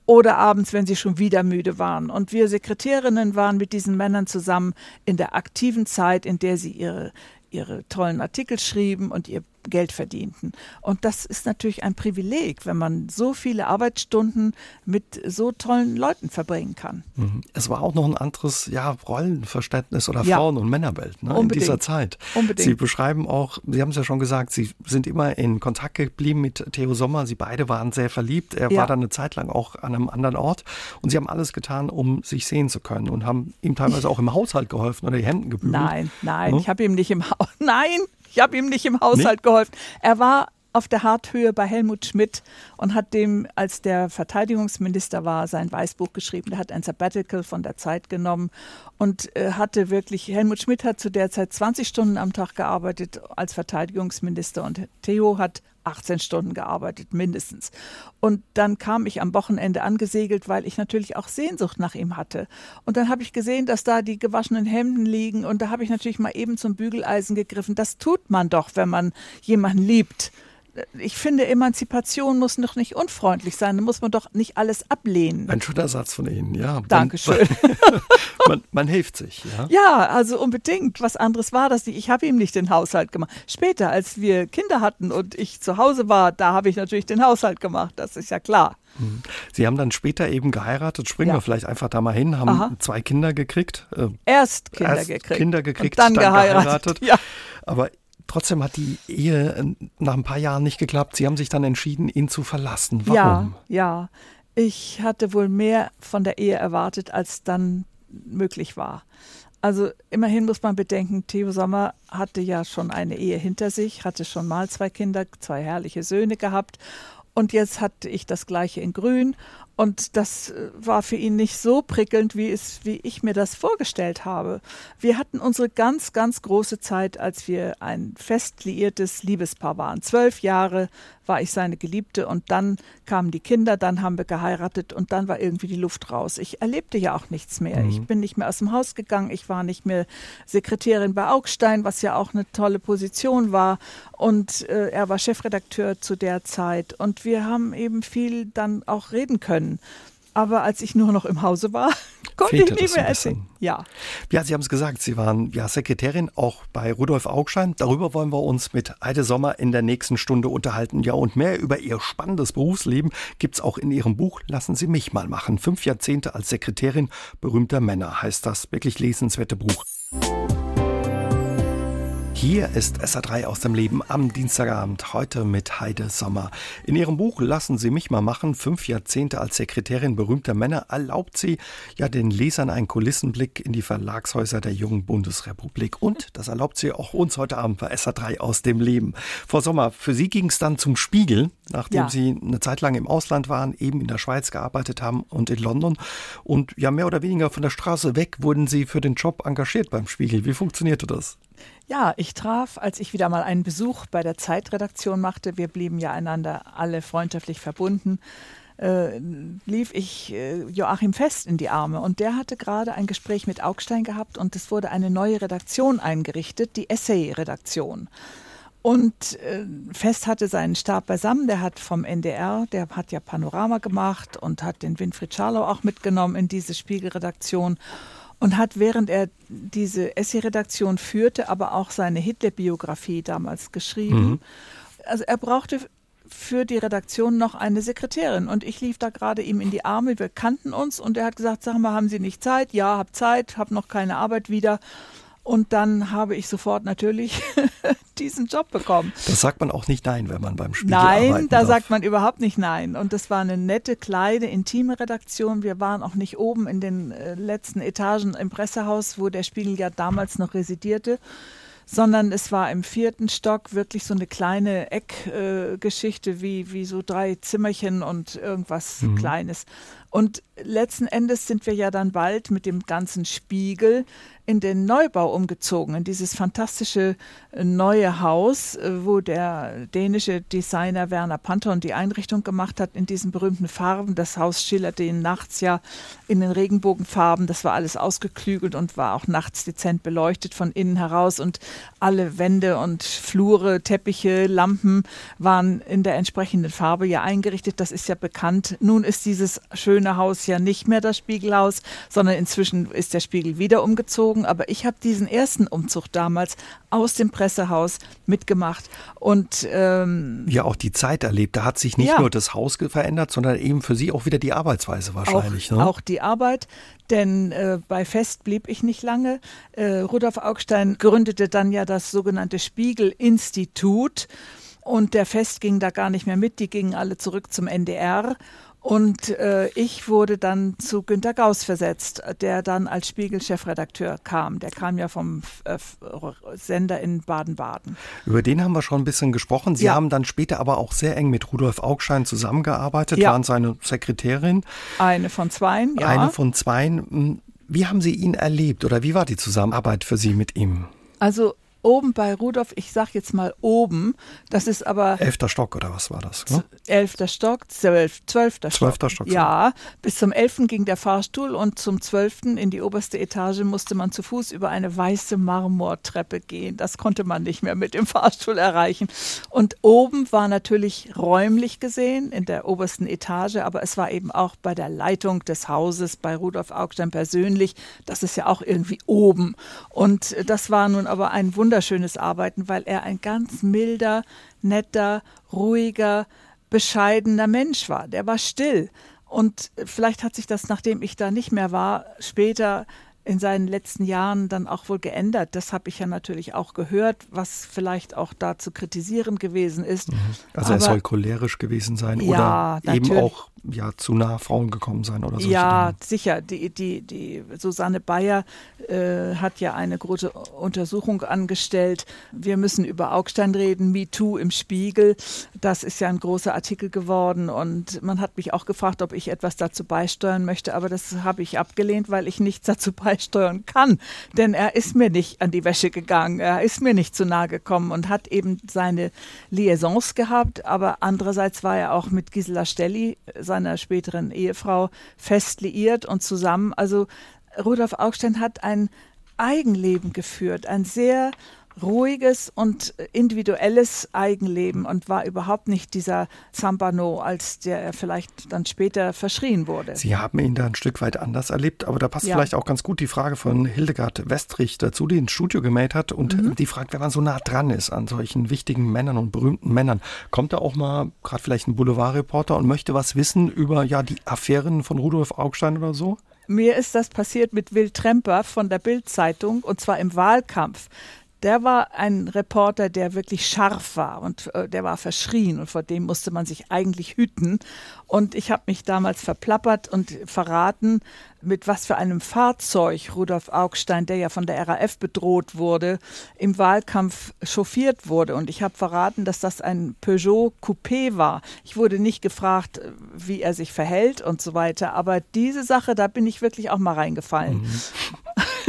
S2: oder abends, wenn sie schon wieder müde waren. Und wir Sekretärinnen waren mit diesen Männern zusammen in der aktiven Zeit, in der sie ihre, ihre tollen Artikel schrieben und ihr Geld verdienten. Und das ist natürlich ein Privileg, wenn man so viele Arbeitsstunden mit so tollen Leuten verbringen kann.
S1: Mhm. Es war auch noch ein anderes ja, Rollenverständnis oder ja. Frauen- und Männerwelt ne, in dieser Zeit. Unbedingt. Sie beschreiben auch, Sie haben es ja schon gesagt, Sie sind immer in Kontakt geblieben mit Theo Sommer. Sie beide waren sehr verliebt. Er ja. war dann eine Zeit lang auch an einem anderen Ort. Und Sie haben alles getan, um sich sehen zu können und haben ihm teilweise auch im Haushalt geholfen oder die Hemden gebügelt.
S2: Nein, nein, hm? ich habe ihm nicht im Haus. Nein, ich habe ihm nicht im Haushalt nee? geholfen. Er war auf der Harthöhe bei Helmut Schmidt und hat dem, als der Verteidigungsminister war, sein Weißbuch geschrieben. Er hat ein Sabbatical von der Zeit genommen und äh, hatte wirklich, Helmut Schmidt hat zu der Zeit 20 Stunden am Tag gearbeitet als Verteidigungsminister und Theo hat 18 Stunden gearbeitet, mindestens. Und dann kam ich am Wochenende angesegelt, weil ich natürlich auch Sehnsucht nach ihm hatte. Und dann habe ich gesehen, dass da die gewaschenen Hemden liegen und da habe ich natürlich mal eben zum Bügeleisen gegriffen. Das tut man doch, wenn man jemanden liebt ich finde, Emanzipation muss noch nicht unfreundlich sein. Da muss man doch nicht alles ablehnen.
S1: Ein schöner Satz von Ihnen, ja.
S2: Dankeschön.
S1: Man, man, hilft sich, ja.
S2: Ja, also unbedingt. Was anderes war das nicht. Ich habe ihm nicht den Haushalt gemacht. Später, als wir Kinder hatten und ich zu Hause war, da habe ich natürlich den Haushalt gemacht. Das ist ja klar.
S1: Mhm. Sie haben dann später eben geheiratet, springen ja. wir vielleicht einfach da mal hin, haben Aha. zwei Kinder gekriegt.
S2: Äh, erst Kinder erst gekriegt.
S1: Kinder gekriegt,
S2: und dann, dann geheiratet. geheiratet.
S1: Ja. Aber Trotzdem hat die Ehe äh, nach ein paar Jahren nicht geklappt. Sie haben sich dann entschieden, ihn zu verlassen. Warum?
S2: Ja, ja. Ich hatte wohl mehr von der Ehe erwartet, als dann möglich war. Also immerhin muss man bedenken, Theo Sommer hatte ja schon eine Ehe hinter sich, hatte schon mal zwei Kinder, zwei herrliche Söhne gehabt. Und jetzt hatte ich das gleiche in Grün und das äh, war für ihn nicht so prickelnd, wie, es, wie ich mir das vorgestellt habe. Wir hatten unsere ganz, ganz große Zeit, als wir ein fest liiertes Liebespaar waren. Zwölf Jahre war ich seine Geliebte und dann kamen die Kinder, dann haben wir geheiratet und dann war irgendwie die Luft raus. Ich erlebte ja auch nichts mehr. Mhm. Ich bin nicht mehr aus dem Haus gegangen, ich war nicht mehr Sekretärin bei Augstein, was ja auch eine tolle Position war und äh, er war Chefredakteur zu der Zeit und wir haben eben viel dann auch reden können. Aber als ich nur noch im Hause war, konnte Fehlte ich nicht mehr erzählen.
S1: Ja. ja, Sie haben es gesagt, Sie waren ja Sekretärin auch bei Rudolf Augstein. Darüber wollen wir uns mit Heide Sommer in der nächsten Stunde unterhalten. Ja, und mehr über Ihr spannendes Berufsleben gibt es auch in Ihrem Buch Lassen Sie mich mal machen. Fünf Jahrzehnte als Sekretärin berühmter Männer heißt das wirklich lesenswerte Buch. Hier ist SA3 aus dem Leben am Dienstagabend, heute mit Heide Sommer. In ihrem Buch Lassen Sie mich mal machen, fünf Jahrzehnte als Sekretärin berühmter Männer, erlaubt sie ja den Lesern einen Kulissenblick in die Verlagshäuser der jungen Bundesrepublik. Und das erlaubt sie auch uns heute Abend bei SA3 aus dem Leben. Frau Sommer, für Sie ging es dann zum Spiegel, nachdem ja. Sie eine Zeit lang im Ausland waren, eben in der Schweiz gearbeitet haben und in London. Und ja, mehr oder weniger von der Straße weg wurden Sie für den Job engagiert beim Spiegel. Wie funktionierte das?
S2: Ja, ich traf, als ich wieder mal einen Besuch bei der Zeitredaktion machte, wir blieben ja einander alle freundschaftlich verbunden, äh, lief ich äh, Joachim Fest in die Arme und der hatte gerade ein Gespräch mit Augstein gehabt und es wurde eine neue Redaktion eingerichtet, die Essay-Redaktion. Und äh, Fest hatte seinen Stab beisammen, der hat vom NDR, der hat ja Panorama gemacht und hat den Winfried Scharlau auch mitgenommen in diese Spiegelredaktion und hat, während er diese Essay-Redaktion führte, aber auch seine Hitler-Biografie damals geschrieben. Mhm. Also er brauchte für die Redaktion noch eine Sekretärin und ich lief da gerade ihm in die Arme, wir kannten uns und er hat gesagt, sag mal, haben Sie nicht Zeit? Ja, hab Zeit, hab noch keine Arbeit wieder. Und dann habe ich sofort natürlich diesen Job bekommen.
S1: Das sagt man auch nicht nein, wenn man beim Spiegel
S2: Nein, da
S1: darf.
S2: sagt man überhaupt nicht nein. Und das war eine nette, kleine, intime Redaktion. Wir waren auch nicht oben in den äh, letzten Etagen im Pressehaus, wo der Spiegel ja damals noch residierte, sondern es war im vierten Stock wirklich so eine kleine Eckgeschichte äh, wie, wie so drei Zimmerchen und irgendwas mhm. Kleines. Und letzten Endes sind wir ja dann bald mit dem ganzen Spiegel in den Neubau umgezogen, in dieses fantastische äh, neue Haus, äh, wo der dänische Designer Werner Panton die Einrichtung gemacht hat in diesen berühmten Farben. Das Haus schillerte ihn nachts ja in den Regenbogenfarben. Das war alles ausgeklügelt und war auch nachts dezent beleuchtet von innen heraus. Und alle Wände und Flure, Teppiche, Lampen waren in der entsprechenden Farbe ja eingerichtet. Das ist ja bekannt. Nun ist dieses schöne Haus ja nicht mehr das Spiegelhaus, sondern inzwischen ist der Spiegel wieder umgezogen umgezogen, aber ich habe diesen ersten Umzug damals aus dem Pressehaus mitgemacht und ähm,
S1: ja auch die Zeit erlebt. Da hat sich nicht ja. nur das Haus verändert, sondern eben für Sie auch wieder die Arbeitsweise wahrscheinlich.
S2: Auch, ne? auch die Arbeit, denn äh, bei Fest blieb ich nicht lange. Äh, Rudolf Augstein gründete dann ja das sogenannte Spiegel-Institut. Und der Fest ging da gar nicht mehr mit, die gingen alle zurück zum NDR. Und äh, ich wurde dann zu Günter Gauss versetzt, der dann als Spiegel-Chefredakteur kam. Der kam ja vom äh, Sender in Baden-Baden.
S1: Über den haben wir schon ein bisschen gesprochen. Sie ja. haben dann später aber auch sehr eng mit Rudolf Augstein zusammengearbeitet, ja. waren seine Sekretärin.
S2: Eine von zweien, ja.
S1: Eine von zweien. Wie haben Sie ihn erlebt oder wie war die Zusammenarbeit für Sie mit ihm?
S2: Also oben bei Rudolf, ich sag jetzt mal oben, das ist aber.
S1: Elfter Stock oder was war das? Ne?
S2: Elfter Stock, zwölf, zwölfter Stock.
S1: Zwölfter Stock.
S2: Ja, bis zum elften ging der Fahrstuhl und zum zwölften in die oberste Etage musste man zu Fuß über eine weiße Marmortreppe gehen. Das konnte man nicht mehr mit dem Fahrstuhl erreichen. Und oben war natürlich räumlich gesehen in der obersten Etage, aber es war eben auch bei der Leitung des Hauses bei Rudolf Augstein persönlich. Das ist ja auch irgendwie oben. Und das war nun aber ein Wunder wunderschönes Arbeiten, weil er ein ganz milder, netter, ruhiger, bescheidener Mensch war. Der war still. Und vielleicht hat sich das, nachdem ich da nicht mehr war, später in seinen letzten Jahren dann auch wohl geändert. Das habe ich ja natürlich auch gehört, was vielleicht auch da zu kritisieren gewesen ist. Mhm.
S1: Also Aber, er soll cholerisch gewesen sein ja, oder eben auch ja, zu nah Frauen gekommen sein oder so.
S2: Ja, sicher. Die, die, die Susanne Bayer äh, hat ja eine große Untersuchung angestellt. Wir müssen über Augstein reden, MeToo im Spiegel. Das ist ja ein großer Artikel geworden und man hat mich auch gefragt, ob ich etwas dazu beisteuern möchte, aber das habe ich abgelehnt, weil ich nichts dazu beisteuern kann. Denn er ist mir nicht an die Wäsche gegangen, er ist mir nicht zu nahe gekommen und hat eben seine Liaisons gehabt, aber andererseits war er auch mit Gisela Stelli, seiner späteren Ehefrau, fest liiert und zusammen. Also Rudolf Augstein hat ein Eigenleben geführt, ein sehr ruhiges und individuelles Eigenleben und war überhaupt nicht dieser Zampano, als der er vielleicht dann später verschrien wurde.
S1: Sie haben ihn da ein Stück weit anders erlebt, aber da passt ja. vielleicht auch ganz gut die Frage von Hildegard Westrich dazu, die ein Studio gemäht hat und mhm. die fragt, wenn man so nah dran ist an solchen wichtigen Männern und berühmten Männern, kommt da auch mal gerade vielleicht ein Boulevardreporter und möchte was wissen über ja die Affären von Rudolf Augstein oder so?
S2: Mir ist das passiert mit Will Tremper von der Bild-Zeitung und zwar im Wahlkampf der war ein Reporter, der wirklich scharf war und äh, der war verschrien und vor dem musste man sich eigentlich hüten. Und ich habe mich damals verplappert und verraten, mit was für einem Fahrzeug Rudolf Augstein, der ja von der RAF bedroht wurde, im Wahlkampf chauffiert wurde. Und ich habe verraten, dass das ein Peugeot Coupé war. Ich wurde nicht gefragt, wie er sich verhält und so weiter. Aber diese Sache, da bin ich wirklich auch mal reingefallen. Mhm.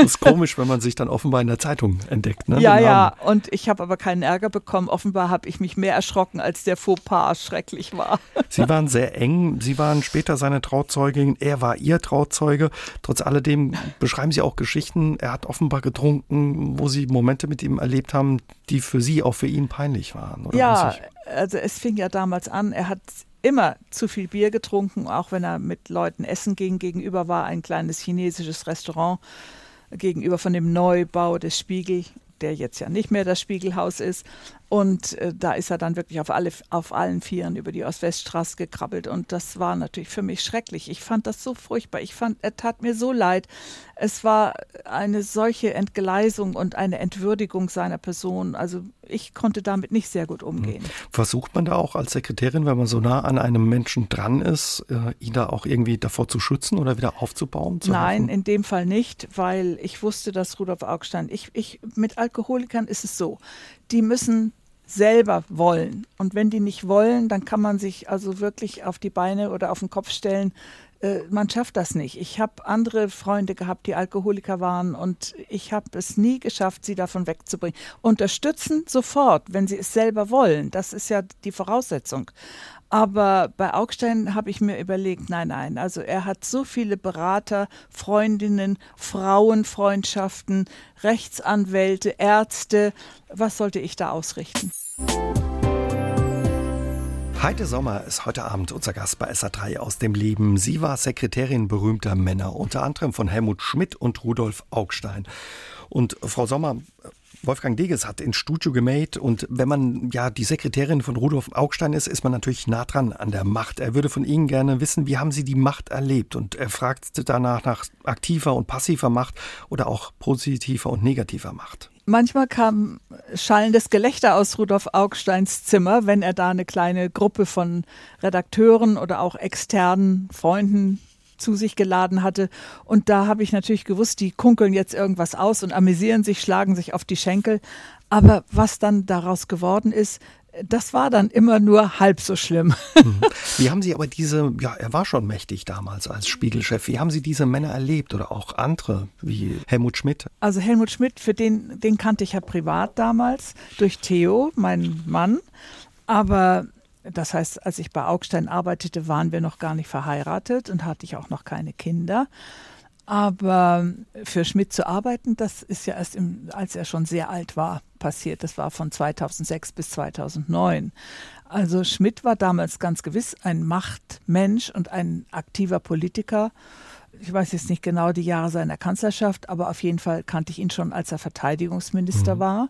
S1: Das ist komisch, wenn man sich dann offenbar in der Zeitung entdeckt. Ne?
S2: Ja, ja, und ich habe aber keinen Ärger bekommen. Offenbar habe ich mich mehr erschrocken, als der Fauxpas schrecklich war.
S1: Sie waren sehr eng. Sie waren später seine Trauzeugin. Er war ihr Trauzeuge. Trotz alledem beschreiben Sie auch Geschichten. Er hat offenbar getrunken, wo Sie Momente mit ihm erlebt haben, die für Sie auch für ihn peinlich waren.
S2: ja, also es fing ja damals an. Er hat immer zu viel Bier getrunken, auch wenn er mit Leuten essen ging. Gegenüber war ein kleines chinesisches Restaurant gegenüber von dem Neubau des Spiegel, der jetzt ja nicht mehr das Spiegelhaus ist. Und äh, da ist er dann wirklich auf, alle, auf allen Vieren über die Ost-West-Straße gekrabbelt. Und das war natürlich für mich schrecklich. Ich fand das so furchtbar. Ich fand, er tat mir so leid. Es war eine solche Entgleisung und eine Entwürdigung seiner Person. Also ich konnte damit nicht sehr gut umgehen. Hm.
S1: Versucht man da auch als Sekretärin, wenn man so nah an einem Menschen dran ist, äh, ihn da auch irgendwie davor zu schützen oder wieder aufzubauen?
S2: Zu Nein, helfen? in dem Fall nicht, weil ich wusste, dass Rudolf Augstein, ich, ich, mit Alkoholikern ist es so, die müssen selber wollen. Und wenn die nicht wollen, dann kann man sich also wirklich auf die Beine oder auf den Kopf stellen. Äh, man schafft das nicht. Ich habe andere Freunde gehabt, die Alkoholiker waren und ich habe es nie geschafft, sie davon wegzubringen. Unterstützen sofort, wenn sie es selber wollen. Das ist ja die Voraussetzung. Aber bei Augstein habe ich mir überlegt, nein, nein, also er hat so viele Berater, Freundinnen, Frauenfreundschaften, Rechtsanwälte, Ärzte. Was sollte ich da ausrichten?
S1: Heide Sommer ist heute Abend unser Gast bei SA3 aus dem Leben. Sie war Sekretärin berühmter Männer, unter anderem von Helmut Schmidt und Rudolf Augstein. Und Frau Sommer, Wolfgang Deges hat ins Studio gemäht und wenn man ja die Sekretärin von Rudolf Augstein ist, ist man natürlich nah dran an der Macht. Er würde von Ihnen gerne wissen, wie haben Sie die Macht erlebt? Und er fragt danach nach aktiver und passiver Macht oder auch positiver und negativer Macht.
S2: Manchmal kam schallendes Gelächter aus Rudolf Augsteins Zimmer, wenn er da eine kleine Gruppe von Redakteuren oder auch externen Freunden zu sich geladen hatte. Und da habe ich natürlich gewusst, die kunkeln jetzt irgendwas aus und amüsieren sich, schlagen sich auf die Schenkel. Aber was dann daraus geworden ist, das war dann immer nur halb so schlimm.
S1: Mhm. Wie haben Sie aber diese, ja, er war schon mächtig damals als Spiegelchef. Wie haben Sie diese Männer erlebt oder auch andere wie Helmut Schmidt?
S2: Also Helmut Schmidt, für den, den kannte ich ja privat damals durch Theo, meinen Mann. Aber das heißt, als ich bei Augstein arbeitete, waren wir noch gar nicht verheiratet und hatte ich auch noch keine Kinder. Aber für Schmidt zu arbeiten, das ist ja erst, im, als er schon sehr alt war, passiert. Das war von 2006 bis 2009. Also Schmidt war damals ganz gewiss ein Machtmensch und ein aktiver Politiker. Ich weiß jetzt nicht genau die Jahre seiner Kanzlerschaft, aber auf jeden Fall kannte ich ihn schon, als er Verteidigungsminister mhm. war.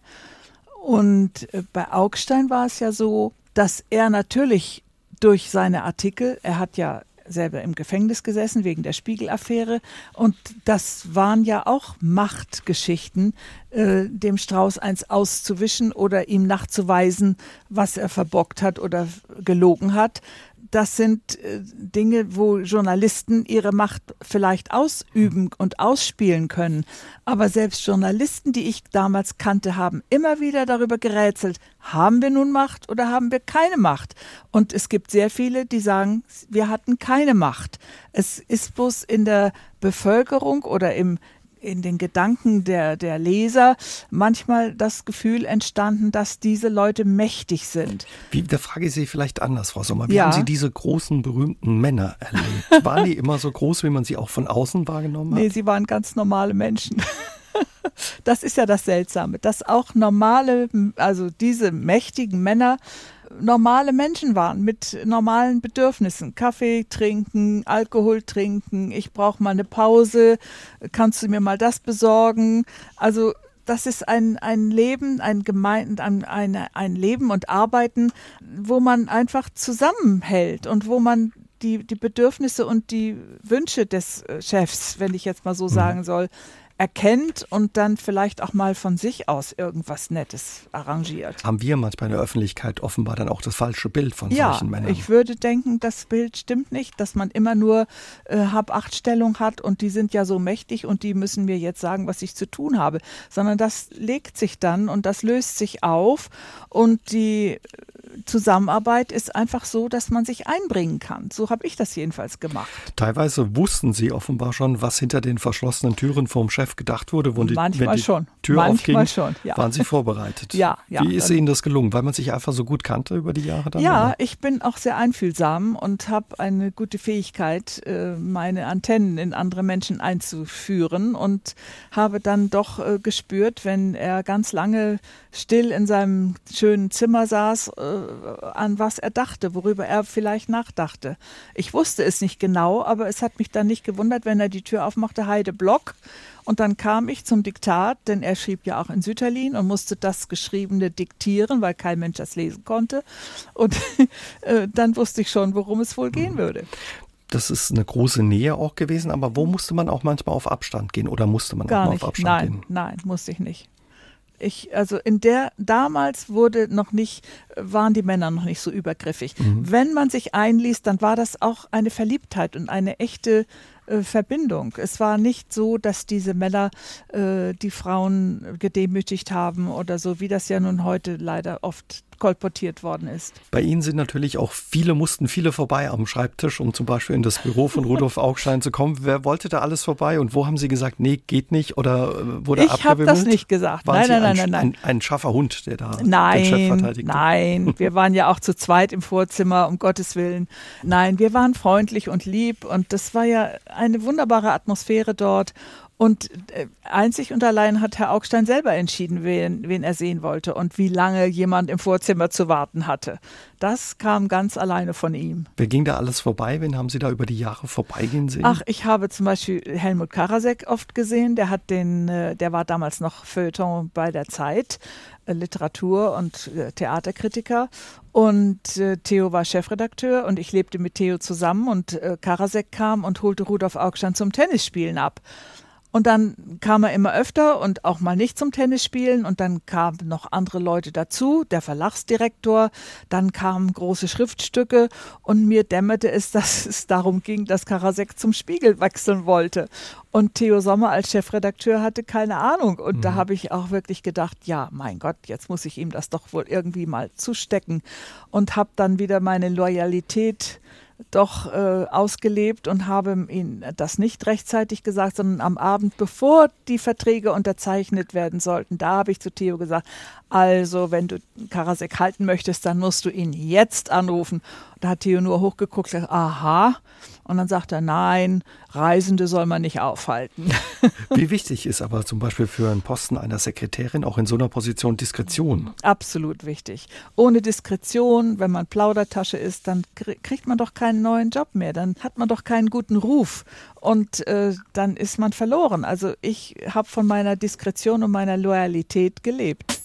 S2: Und äh, bei Augstein war es ja so, dass er natürlich durch seine Artikel, er hat ja selber im Gefängnis gesessen wegen der Spiegelaffäre. Und das waren ja auch Machtgeschichten, äh, dem Strauß eins auszuwischen oder ihm nachzuweisen, was er verbockt hat oder gelogen hat das sind äh, Dinge, wo Journalisten ihre Macht vielleicht ausüben und ausspielen können. Aber selbst Journalisten, die ich damals kannte, haben immer wieder darüber gerätselt, haben wir nun Macht oder haben wir keine Macht? Und es gibt sehr viele, die sagen, wir hatten keine Macht. Es ist bloß in der Bevölkerung oder im, in den Gedanken der, der Leser manchmal das Gefühl entstanden, dass diese Leute mächtig sind.
S1: Wie, da frage ich Sie vielleicht anders, Frau Sommer. Wie ja. haben Sie diese großen, berühmten Männer erlebt? Waren die immer so groß, wie man sie auch von außen wahrgenommen hat?
S2: Nee, sie waren ganz normale Menschen. Das ist ja das Seltsame, dass auch normale, also diese mächtigen Männer normale Menschen waren mit normalen Bedürfnissen. Kaffee trinken, Alkohol trinken, ich brauche mal eine Pause, kannst du mir mal das besorgen? Also das ist ein, ein Leben, ein, Gemein, ein, ein, ein Leben und Arbeiten, wo man einfach zusammenhält und wo man die, die Bedürfnisse und die Wünsche des Chefs, wenn ich jetzt mal so mhm. sagen soll, erkennt und dann vielleicht auch mal von sich aus irgendwas Nettes arrangiert.
S1: Haben wir manchmal in der Öffentlichkeit offenbar dann auch das falsche Bild von ja, solchen Männern?
S2: Ich würde denken, das Bild stimmt nicht, dass man immer nur äh, Hab-Acht-Stellung hat und die sind ja so mächtig und die müssen mir jetzt sagen, was ich zu tun habe, sondern das legt sich dann und das löst sich auf und die Zusammenarbeit ist einfach so, dass man sich einbringen kann. So habe ich das jedenfalls gemacht.
S1: Teilweise wussten Sie offenbar schon, was hinter den verschlossenen Türen vom Chef gedacht wurde.
S2: Die, Manchmal wenn die schon.
S1: Tür
S2: Manchmal
S1: aufging,
S2: schon,
S1: ja. waren Sie vorbereitet.
S2: ja, ja.
S1: Wie ist Ihnen das gelungen? Weil man sich einfach so gut kannte über die Jahre dann?
S2: Ja, oder? ich bin auch sehr einfühlsam und habe eine gute Fähigkeit, äh, meine Antennen in andere Menschen einzuführen und habe dann doch äh, gespürt, wenn er ganz lange still in seinem schönen Zimmer saß, äh, an was er dachte, worüber er vielleicht nachdachte. Ich wusste es nicht genau, aber es hat mich dann nicht gewundert, wenn er die Tür aufmachte, Heide Block Und dann kam ich zum Diktat, denn er schrieb ja auch in Sütterlin und musste das Geschriebene diktieren, weil kein Mensch das lesen konnte. Und äh, dann wusste ich schon, worum es wohl gehen würde.
S1: Das ist eine große Nähe auch gewesen, aber wo musste man auch manchmal auf Abstand gehen oder musste man
S2: Gar
S1: auch mal
S2: nicht.
S1: auf Abstand
S2: nein,
S1: gehen?
S2: Nein, musste ich nicht. Ich, also in der damals wurde noch nicht, waren die Männer noch nicht so übergriffig.
S1: Mhm.
S2: Wenn man sich einließ, dann war das auch eine Verliebtheit und eine echte äh, Verbindung. Es war nicht so, dass diese Männer äh, die Frauen gedemütigt haben oder so, wie das ja nun heute leider oft kolportiert worden ist.
S1: Bei Ihnen sind natürlich auch viele, mussten viele vorbei am Schreibtisch, um zum Beispiel in das Büro von Rudolf Augstein zu kommen. Wer wollte da alles vorbei und wo haben Sie gesagt, nee, geht nicht oder äh, wurde
S2: Ich habe
S1: abgewimmelt?
S2: das nicht gesagt.
S1: Waren
S2: nein,
S1: Sie
S2: nein,
S1: ein,
S2: nein, nein, nein.
S1: Ein, ein scharfer Hund, der da den Chef
S2: Nein,
S1: verteidigte?
S2: nein, wir waren ja auch zu zweit im Vorzimmer, um Gottes Willen. Nein, wir waren freundlich und lieb und das war ja eine wunderbare Atmosphäre dort. Und äh, einzig und allein hat Herr Augstein selber entschieden, wen, wen er sehen wollte und wie lange jemand im Vorzimmer zu warten hatte. Das kam ganz alleine von ihm.
S1: Wer ging da alles vorbei? Wen haben Sie da über die Jahre vorbeigehen sehen?
S2: Ach, ich habe zum Beispiel Helmut Karasek oft gesehen. Der hat den, äh, der war damals noch Feuilleton bei der Zeit, äh, Literatur- und Theaterkritiker. Und äh, Theo war Chefredakteur und ich lebte mit Theo zusammen und äh, Karasek kam und holte Rudolf Augstein zum Tennisspielen ab. Und dann kam er immer öfter und auch mal nicht zum Tennisspielen. Und dann kamen noch andere Leute dazu, der Verlagsdirektor. Dann kamen große Schriftstücke. Und mir dämmerte es, dass es darum ging, dass Karasek zum Spiegel wechseln wollte. Und Theo Sommer als Chefredakteur hatte keine Ahnung. Und
S1: Mhm.
S2: da habe ich auch wirklich gedacht, ja, mein Gott, jetzt muss ich ihm das doch wohl irgendwie mal zustecken. Und habe dann wieder meine Loyalität doch äh, ausgelebt und habe ihm das nicht rechtzeitig gesagt, sondern am Abend, bevor die Verträge unterzeichnet werden sollten, da habe ich zu Theo gesagt, also wenn du Karasek halten möchtest, dann musst du ihn jetzt anrufen. Da hat Theo nur hochgeguckt, gesagt, aha. Und dann sagt er, nein, Reisende soll man nicht aufhalten.
S1: Wie wichtig ist aber zum Beispiel für einen Posten einer Sekretärin auch in so einer Position Diskretion?
S2: Absolut wichtig. Ohne Diskretion, wenn man Plaudertasche ist, dann krie- kriegt man doch keinen neuen Job mehr. Dann hat man doch keinen guten Ruf und äh, dann ist man verloren. Also ich habe von meiner Diskretion und meiner Loyalität gelebt.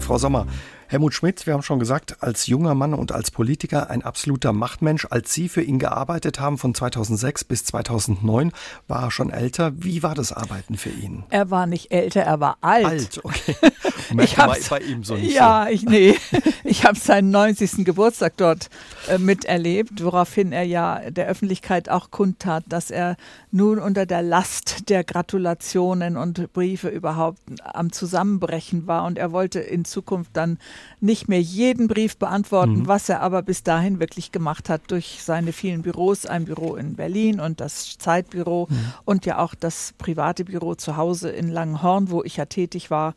S1: Frau Sommer, Helmut Schmidt, wir haben schon gesagt, als junger Mann und als Politiker ein absoluter Machtmensch. Als Sie für ihn gearbeitet haben von 2006 bis 2009, war er schon älter. Wie war das Arbeiten für ihn?
S2: Er war nicht älter, er war alt.
S1: Alt, okay. Merkt
S2: Ich hab's-
S1: bei ihm so nicht
S2: Ja, ich nee, ich habe seinen 90. Geburtstag dort äh, miterlebt, woraufhin er ja der Öffentlichkeit auch kundtat, dass er nun unter der Last der Gratulationen und Briefe überhaupt am Zusammenbrechen war und er wollte in Zukunft dann nicht mehr jeden Brief beantworten, was er aber bis dahin wirklich gemacht hat durch seine vielen Büros, ein Büro in Berlin und das Zeitbüro und ja auch das private Büro zu Hause in Langenhorn, wo ich ja tätig war.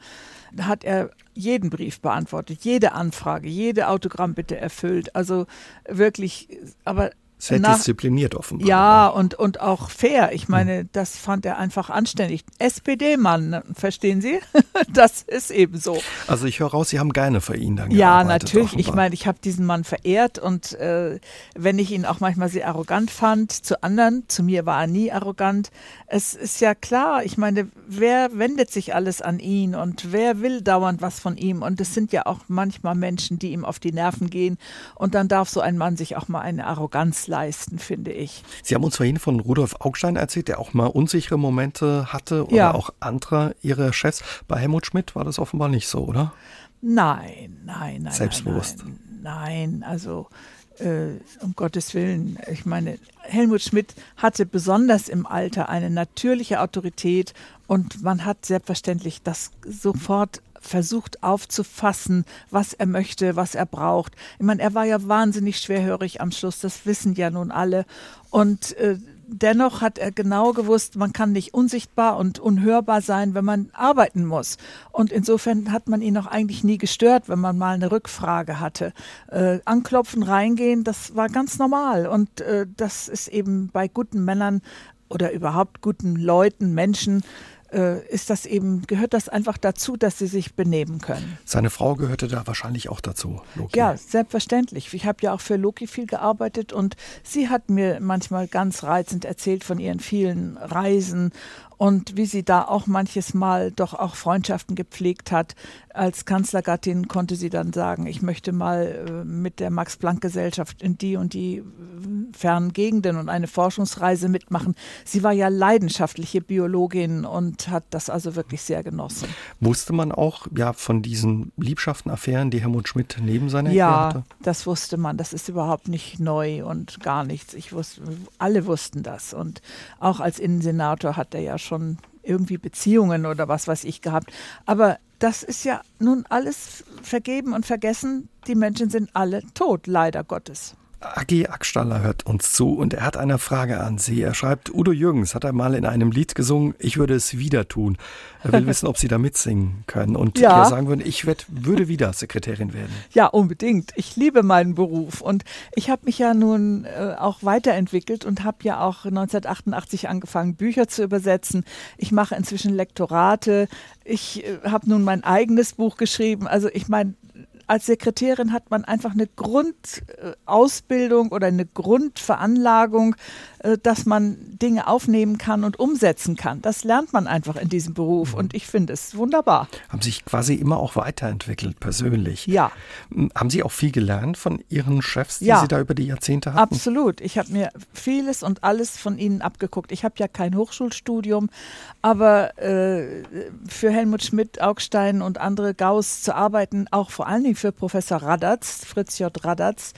S2: Da hat er jeden Brief beantwortet, jede Anfrage, jede Autogrammbitte erfüllt. Also wirklich, aber
S1: Sehr
S2: nach-
S1: diszipliniert offenbar.
S2: ja, und, und auch fair. Ich meine, das fand er einfach anständig. SPD-Mann, verstehen Sie? Das ist eben so.
S1: Also ich höre raus, Sie haben gerne für ihn dann
S2: Ja, natürlich. Ich
S1: offenbar.
S2: meine, ich habe diesen Mann verehrt und äh, wenn ich ihn auch manchmal sehr arrogant fand, zu anderen, zu mir war er nie arrogant. Es ist ja klar, ich meine, wer wendet sich alles an ihn und wer will dauernd was von ihm? Und es sind ja auch manchmal Menschen, die ihm auf die Nerven gehen. Und dann darf so ein Mann sich auch mal eine Arroganz leisten, finde ich.
S1: Sie haben uns vorhin von Rudolf Augstein erzählt, der auch mal unsichere Momente hatte oder
S2: Ja.
S1: auch andere Ihre Chefs. Bei Helmut Schmidt war das offenbar nicht so, oder?
S2: Nein, nein, nein.
S1: Selbstbewusst.
S2: Nein, nein. nein also äh, um Gottes Willen. Ich meine, Helmut Schmidt hatte besonders im Alter eine natürliche Autorität und man hat selbstverständlich das sofort versucht aufzufassen, was er möchte, was er braucht. Ich meine, er war ja wahnsinnig schwerhörig am Schluss, das wissen ja nun alle. Und äh, dennoch hat er genau gewusst, man kann nicht unsichtbar und unhörbar sein, wenn man arbeiten muss. Und insofern hat man ihn auch eigentlich nie gestört, wenn man mal eine Rückfrage hatte. Äh, anklopfen, reingehen, das war ganz normal. Und äh, das ist eben bei guten Männern oder überhaupt guten Leuten, Menschen, äh, ist das eben, gehört das einfach dazu, dass sie sich benehmen können.
S1: Seine Frau gehörte da wahrscheinlich auch dazu,
S2: Loki. Ja, selbstverständlich. Ich habe ja auch für Loki viel gearbeitet und sie hat mir manchmal ganz reizend erzählt von ihren vielen Reisen und wie sie da auch manches Mal doch auch Freundschaften gepflegt hat. Als Kanzlergattin konnte sie dann sagen, ich möchte mal äh, mit der Max-Planck-Gesellschaft in die und die äh, fernen Gegenden und eine Forschungsreise mitmachen. Sie war ja leidenschaftliche Biologin und hat das also wirklich sehr genossen.
S1: Wusste man auch ja von diesen Liebschaften, Affären, die Helmut Schmidt neben seiner
S2: ja,
S1: hatte?
S2: Ja, das wusste man. Das ist überhaupt nicht neu und gar nichts. Ich wusste, alle wussten das. Und auch als Innensenator hat er ja schon irgendwie Beziehungen oder was weiß ich gehabt. Aber das ist ja nun alles vergeben und vergessen. Die Menschen sind alle tot, leider Gottes.
S1: Agi Ackstaller hört uns zu und er hat eine Frage an Sie. Er schreibt, Udo Jürgens hat einmal in einem Lied gesungen, ich würde es wieder tun. Er will wissen, ob Sie da mitsingen können und ja. sagen würden, ich werd, würde wieder Sekretärin werden.
S2: Ja, unbedingt. Ich liebe meinen Beruf und ich habe mich ja nun äh, auch weiterentwickelt und habe ja auch 1988 angefangen, Bücher zu übersetzen. Ich mache inzwischen Lektorate. Ich äh, habe nun mein eigenes Buch geschrieben. Also ich meine, als Sekretärin hat man einfach eine Grundausbildung oder eine Grundveranlagung, äh, dass man Dinge aufnehmen kann und umsetzen kann. Das lernt man einfach in diesem Beruf mhm. und ich finde es wunderbar.
S1: Haben sich quasi immer auch weiterentwickelt, persönlich.
S2: Ja.
S1: Haben Sie auch viel gelernt von Ihren Chefs, die
S2: ja,
S1: Sie da über die Jahrzehnte hatten?
S2: Absolut. Ich habe mir vieles und alles von Ihnen abgeguckt. Ich habe ja kein Hochschulstudium, aber äh, für Helmut Schmidt, Augstein und andere Gauss zu arbeiten, auch vor allen Dingen für Professor Radatz, Fritz J. Radatz,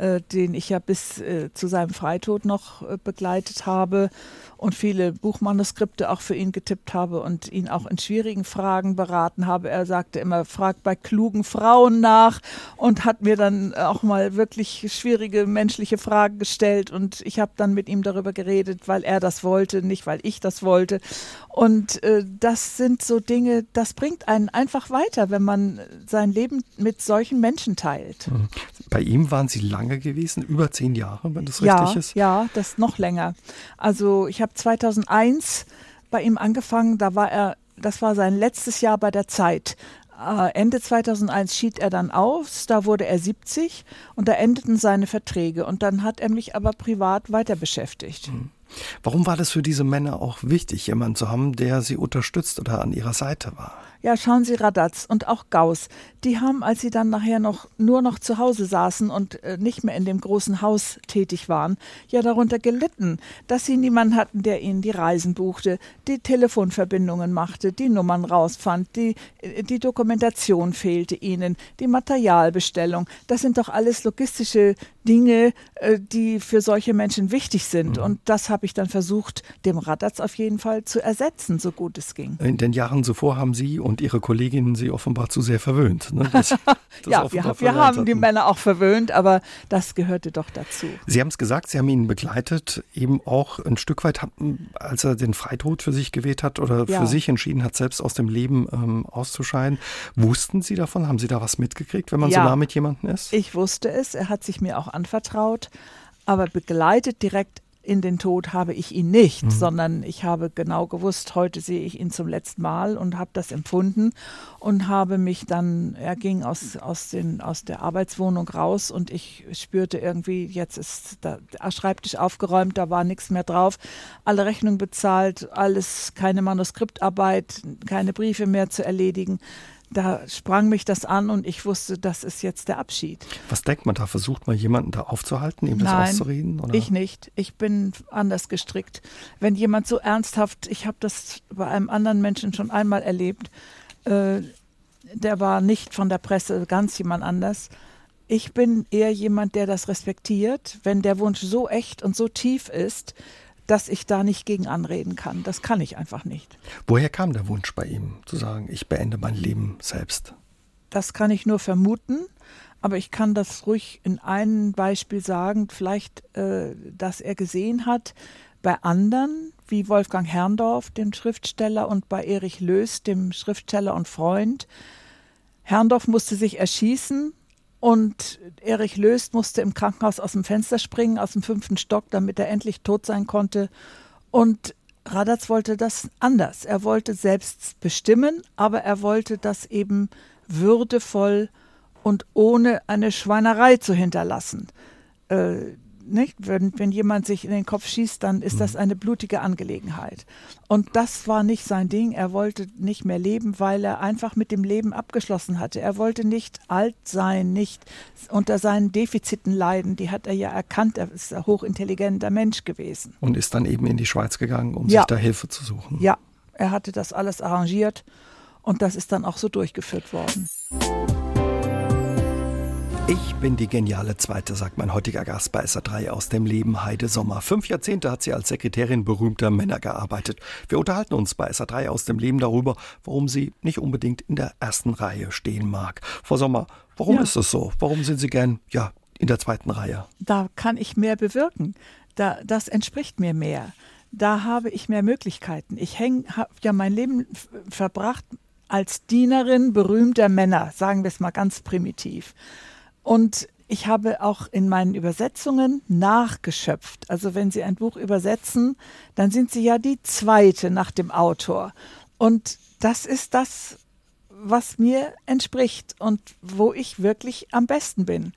S2: äh, den ich ja bis äh, zu seinem Freitod noch äh, begleitet habe und viele Buchmanuskripte auch für ihn getippt habe und ihn auch in schwierigen Fragen beraten habe. Er sagte immer, frag bei klugen Frauen nach und hat mir dann auch mal wirklich schwierige menschliche Fragen gestellt und ich habe dann mit ihm darüber geredet, weil er das wollte, nicht weil ich das wollte. Und äh, das sind so Dinge, das bringt einen einfach weiter, wenn man sein Leben mit solchen Menschen teilt.
S1: Bei ihm waren Sie lange gewesen, über zehn Jahre, wenn das
S2: ja,
S1: richtig ist?
S2: Ja, das noch länger. Also ich habe habe 2001 bei ihm angefangen, da war er, das war sein letztes Jahr bei der Zeit. Äh, Ende 2001 schied er dann aus, da wurde er 70 und da endeten seine Verträge und dann hat er mich aber privat weiter beschäftigt. Mhm.
S1: Warum war das für diese Männer auch wichtig, jemanden zu haben, der sie unterstützt oder an ihrer Seite war?
S2: Ja, schauen Sie Radatz und auch Gauss. Die haben, als sie dann nachher noch nur noch zu Hause saßen und äh, nicht mehr in dem großen Haus tätig waren, ja darunter gelitten, dass sie niemanden hatten, der ihnen die Reisen buchte, die Telefonverbindungen machte, die Nummern rausfand, die, äh, die Dokumentation fehlte ihnen, die Materialbestellung. Das sind doch alles logistische Dinge, äh, die für solche Menschen wichtig sind. Mhm. Und das habe ich dann versucht, dem Radatz auf jeden Fall zu ersetzen, so gut es ging.
S1: In den Jahren zuvor haben Sie und Ihre Kolleginnen Sie offenbar zu sehr verwöhnt.
S2: Ne? Das, das ja, wir, wir haben hatten. die Männer auch verwöhnt, aber das gehörte doch dazu.
S1: Sie haben es gesagt, Sie haben ihn begleitet, eben auch ein Stück weit, als er den Freitod für sich gewählt hat oder ja. für sich entschieden hat, selbst aus dem Leben ähm, auszuscheiden. Wussten Sie davon? Haben Sie da was mitgekriegt, wenn man ja, so nah mit jemandem ist?
S2: Ich wusste es. Er hat sich mir auch anvertraut, aber begleitet direkt in den Tod habe ich ihn nicht, mhm. sondern ich habe genau gewusst, heute sehe ich ihn zum letzten Mal und habe das empfunden und habe mich dann, er ging aus, aus, den, aus der Arbeitswohnung raus und ich spürte irgendwie, jetzt ist der Schreibtisch aufgeräumt, da war nichts mehr drauf, alle Rechnungen bezahlt, alles, keine Manuskriptarbeit, keine Briefe mehr zu erledigen da sprang mich das an und ich wusste, das ist jetzt der Abschied.
S1: Was denkt man da? Versucht man jemanden da aufzuhalten, ihm das
S2: Nein,
S1: auszureden?
S2: Oder? Ich nicht. Ich bin anders gestrickt. Wenn jemand so ernsthaft, ich habe das bei einem anderen Menschen schon einmal erlebt, äh, der war nicht von der Presse, ganz jemand anders. Ich bin eher jemand, der das respektiert. Wenn der Wunsch so echt und so tief ist, dass ich da nicht gegen anreden kann. Das kann ich einfach nicht.
S1: Woher kam der Wunsch bei ihm, zu sagen, ich beende mein Leben selbst?
S2: Das kann ich nur vermuten, aber ich kann das ruhig in einem Beispiel sagen, vielleicht, äh, dass er gesehen hat, bei anderen, wie Wolfgang Herrndorf, dem Schriftsteller, und bei Erich Löß, dem Schriftsteller und Freund, Herrndorf musste sich erschießen und Erich Löst musste im Krankenhaus aus dem Fenster springen, aus dem fünften Stock, damit er endlich tot sein konnte. Und Radatz wollte das anders. Er wollte selbst bestimmen, aber er wollte das eben würdevoll und ohne eine Schweinerei zu hinterlassen. Äh, nicht? Wenn, wenn jemand sich in den Kopf schießt, dann ist das mhm. eine blutige Angelegenheit. Und das war nicht sein Ding. Er wollte nicht mehr leben, weil er einfach mit dem Leben abgeschlossen hatte. Er wollte nicht alt sein, nicht unter seinen Defiziten leiden. Die hat er ja erkannt. Er ist ein hochintelligenter Mensch gewesen.
S1: Und ist dann eben in die Schweiz gegangen, um ja. sich da Hilfe zu suchen.
S2: Ja, er hatte das alles arrangiert und das ist dann auch so durchgeführt worden.
S1: Ich bin die geniale Zweite, sagt mein heutiger Gast bei SA3 aus dem Leben Heide Sommer. Fünf Jahrzehnte hat sie als Sekretärin berühmter Männer gearbeitet. Wir unterhalten uns bei SA3 aus dem Leben darüber, warum sie nicht unbedingt in der ersten Reihe stehen mag. Frau Sommer, warum ja. ist es so? Warum sind Sie gern ja, in der zweiten Reihe?
S2: Da kann ich mehr bewirken. Da, das entspricht mir mehr. Da habe ich mehr Möglichkeiten. Ich habe ja mein Leben verbracht als Dienerin berühmter Männer, sagen wir es mal ganz primitiv. Und ich habe auch in meinen Übersetzungen nachgeschöpft. Also wenn Sie ein Buch übersetzen, dann sind Sie ja die zweite nach dem Autor. Und das ist das, was mir entspricht und wo ich wirklich am besten bin.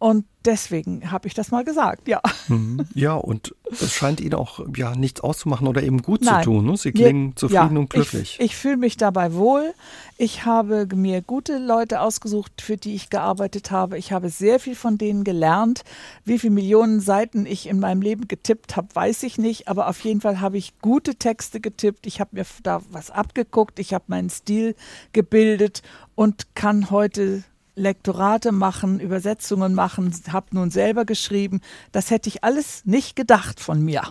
S2: Und deswegen habe ich das mal gesagt, ja.
S1: Mhm. Ja, und es scheint Ihnen auch ja nichts auszumachen oder eben gut Nein. zu tun. Ne? Sie klingen zufrieden ja, und glücklich.
S2: Ich, ich fühle mich dabei wohl. Ich habe mir gute Leute ausgesucht, für die ich gearbeitet habe. Ich habe sehr viel von denen gelernt. Wie viele Millionen Seiten ich in meinem Leben getippt habe, weiß ich nicht. Aber auf jeden Fall habe ich gute Texte getippt. Ich habe mir da was abgeguckt. Ich habe meinen Stil gebildet und kann heute Lektorate machen, Übersetzungen machen, habe nun selber geschrieben. Das hätte ich alles nicht gedacht von mir.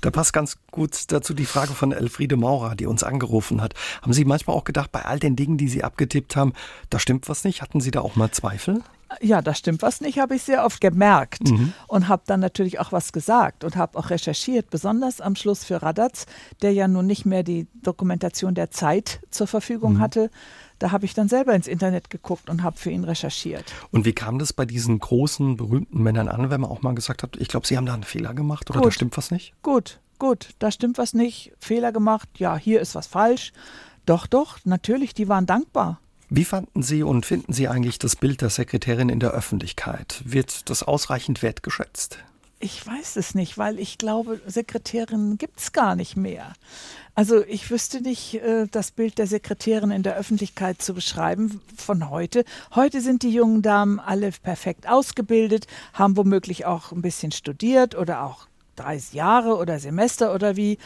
S1: Da passt ganz gut dazu die Frage von Elfriede Maurer, die uns angerufen hat. Haben Sie manchmal auch gedacht, bei all den Dingen, die Sie abgetippt haben, da stimmt was nicht? Hatten Sie da auch mal Zweifel?
S2: Ja, da stimmt was nicht, habe ich sehr oft gemerkt mhm. und habe dann natürlich auch was gesagt und habe auch recherchiert, besonders am Schluss für Radatz, der ja nun nicht mehr die Dokumentation der Zeit zur Verfügung mhm. hatte, da habe ich dann selber ins Internet geguckt und habe für ihn recherchiert.
S1: Und wie kam das bei diesen großen, berühmten Männern an, wenn man auch mal gesagt hat, ich glaube, Sie haben da einen Fehler gemacht oder gut, da stimmt was nicht?
S2: Gut, gut, da stimmt was nicht, Fehler gemacht, ja, hier ist was falsch. Doch, doch, natürlich, die waren dankbar.
S1: Wie fanden Sie und finden Sie eigentlich das Bild der Sekretärin in der Öffentlichkeit? Wird das ausreichend wertgeschätzt?
S2: Ich weiß es nicht, weil ich glaube, Sekretärinnen gibt es gar nicht mehr. Also ich wüsste nicht, äh, das Bild der Sekretärin in der Öffentlichkeit zu beschreiben von heute. Heute sind die jungen Damen alle perfekt ausgebildet, haben womöglich auch ein bisschen studiert oder auch 30 Jahre oder Semester oder wie.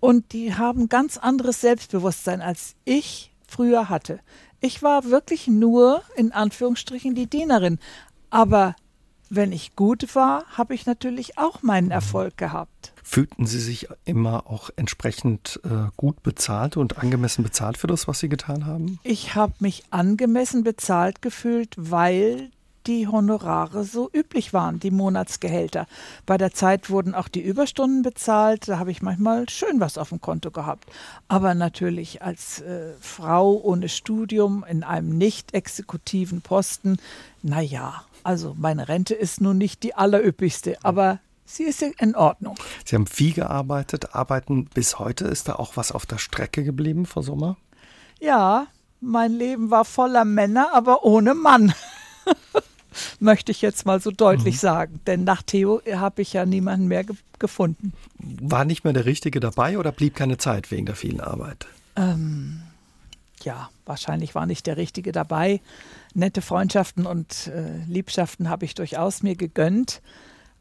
S2: Und die haben ganz anderes Selbstbewusstsein, als ich früher hatte. Ich war wirklich nur in Anführungsstrichen die Dienerin. Aber wenn ich gut war, habe ich natürlich auch meinen. Erfolg gehabt.
S1: Fühlten Sie sich immer auch entsprechend äh, gut bezahlt und angemessen bezahlt für das, was Sie getan haben?
S2: Ich habe mich angemessen bezahlt gefühlt, weil die Honorare so üblich waren, die Monatsgehälter. Bei der Zeit wurden auch die Überstunden bezahlt, da habe ich manchmal schön was auf dem Konto gehabt. Aber natürlich als äh, Frau ohne Studium in einem nicht exekutiven Posten, naja, also meine Rente ist nun nicht die allerüppigste, aber sie ist in Ordnung.
S1: Sie haben viel gearbeitet, arbeiten bis heute. Ist da auch was auf der Strecke geblieben, Frau Sommer?
S2: Ja, mein Leben war voller Männer, aber ohne Mann. Möchte ich jetzt mal so deutlich mhm. sagen. Denn nach Theo habe ich ja niemanden mehr ge gefunden.
S1: War nicht mehr der Richtige dabei oder blieb keine Zeit wegen der vielen Arbeit?
S2: Ähm, ja, wahrscheinlich war nicht der Richtige dabei. Nette Freundschaften und äh, Liebschaften habe ich durchaus mir gegönnt.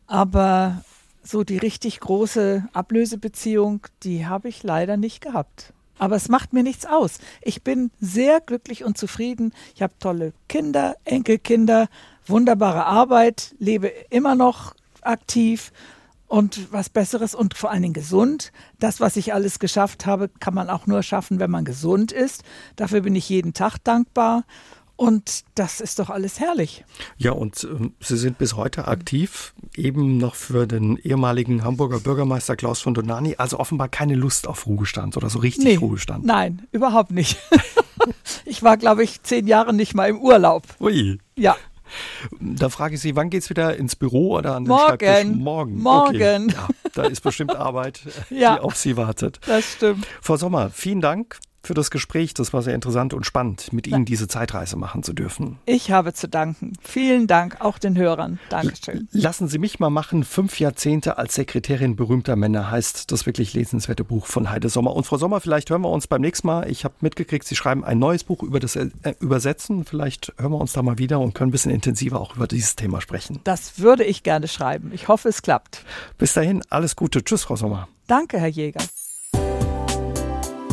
S2: Aber so die richtig große Ablösebeziehung, die habe ich leider nicht gehabt. Aber es macht mir nichts aus. Ich bin sehr glücklich und zufrieden. Ich habe tolle Kinder, Enkelkinder, wunderbare Arbeit, lebe immer noch aktiv und was Besseres und vor allen Dingen gesund. Das, was ich alles geschafft habe, kann man auch nur schaffen, wenn man gesund ist. Dafür bin ich jeden Tag dankbar. Und das ist doch alles herrlich.
S1: Ja, und äh, Sie sind bis heute aktiv, eben noch für den ehemaligen Hamburger Bürgermeister Klaus von Donani. Also offenbar keine Lust auf Ruhestand oder so richtig nee, Ruhestand.
S2: Nein, überhaupt nicht. ich war, glaube ich, zehn Jahre nicht mal im Urlaub.
S1: Ui.
S2: Ja.
S1: Da frage ich Sie, wann geht es wieder ins Büro oder an den
S2: Morgen.
S1: Schreibtisch? Morgen.
S2: Morgen.
S1: Okay. Ja, da ist bestimmt Arbeit,
S2: Ja.
S1: die auf Sie wartet.
S2: Das stimmt.
S1: Frau Sommer, vielen Dank für das Gespräch. Das war sehr interessant und spannend, mit Ihnen diese Zeitreise machen zu dürfen.
S2: Ich habe zu danken. Vielen Dank auch den Hörern. Dankeschön.
S1: Lassen Sie mich mal machen. Fünf Jahrzehnte als Sekretärin berühmter Männer heißt das wirklich lesenswerte Buch von Heide Sommer. Und Frau Sommer, vielleicht hören wir uns beim nächsten Mal. Ich habe mitgekriegt, Sie schreiben ein neues Buch über das äh, Übersetzen. Vielleicht hören wir uns da mal wieder und können ein bisschen intensiver auch über dieses Thema sprechen.
S2: Das würde ich gerne schreiben. Ich hoffe, es klappt.
S1: Bis dahin, alles Gute. Tschüss, Frau Sommer.
S2: Danke, Herr Jäger.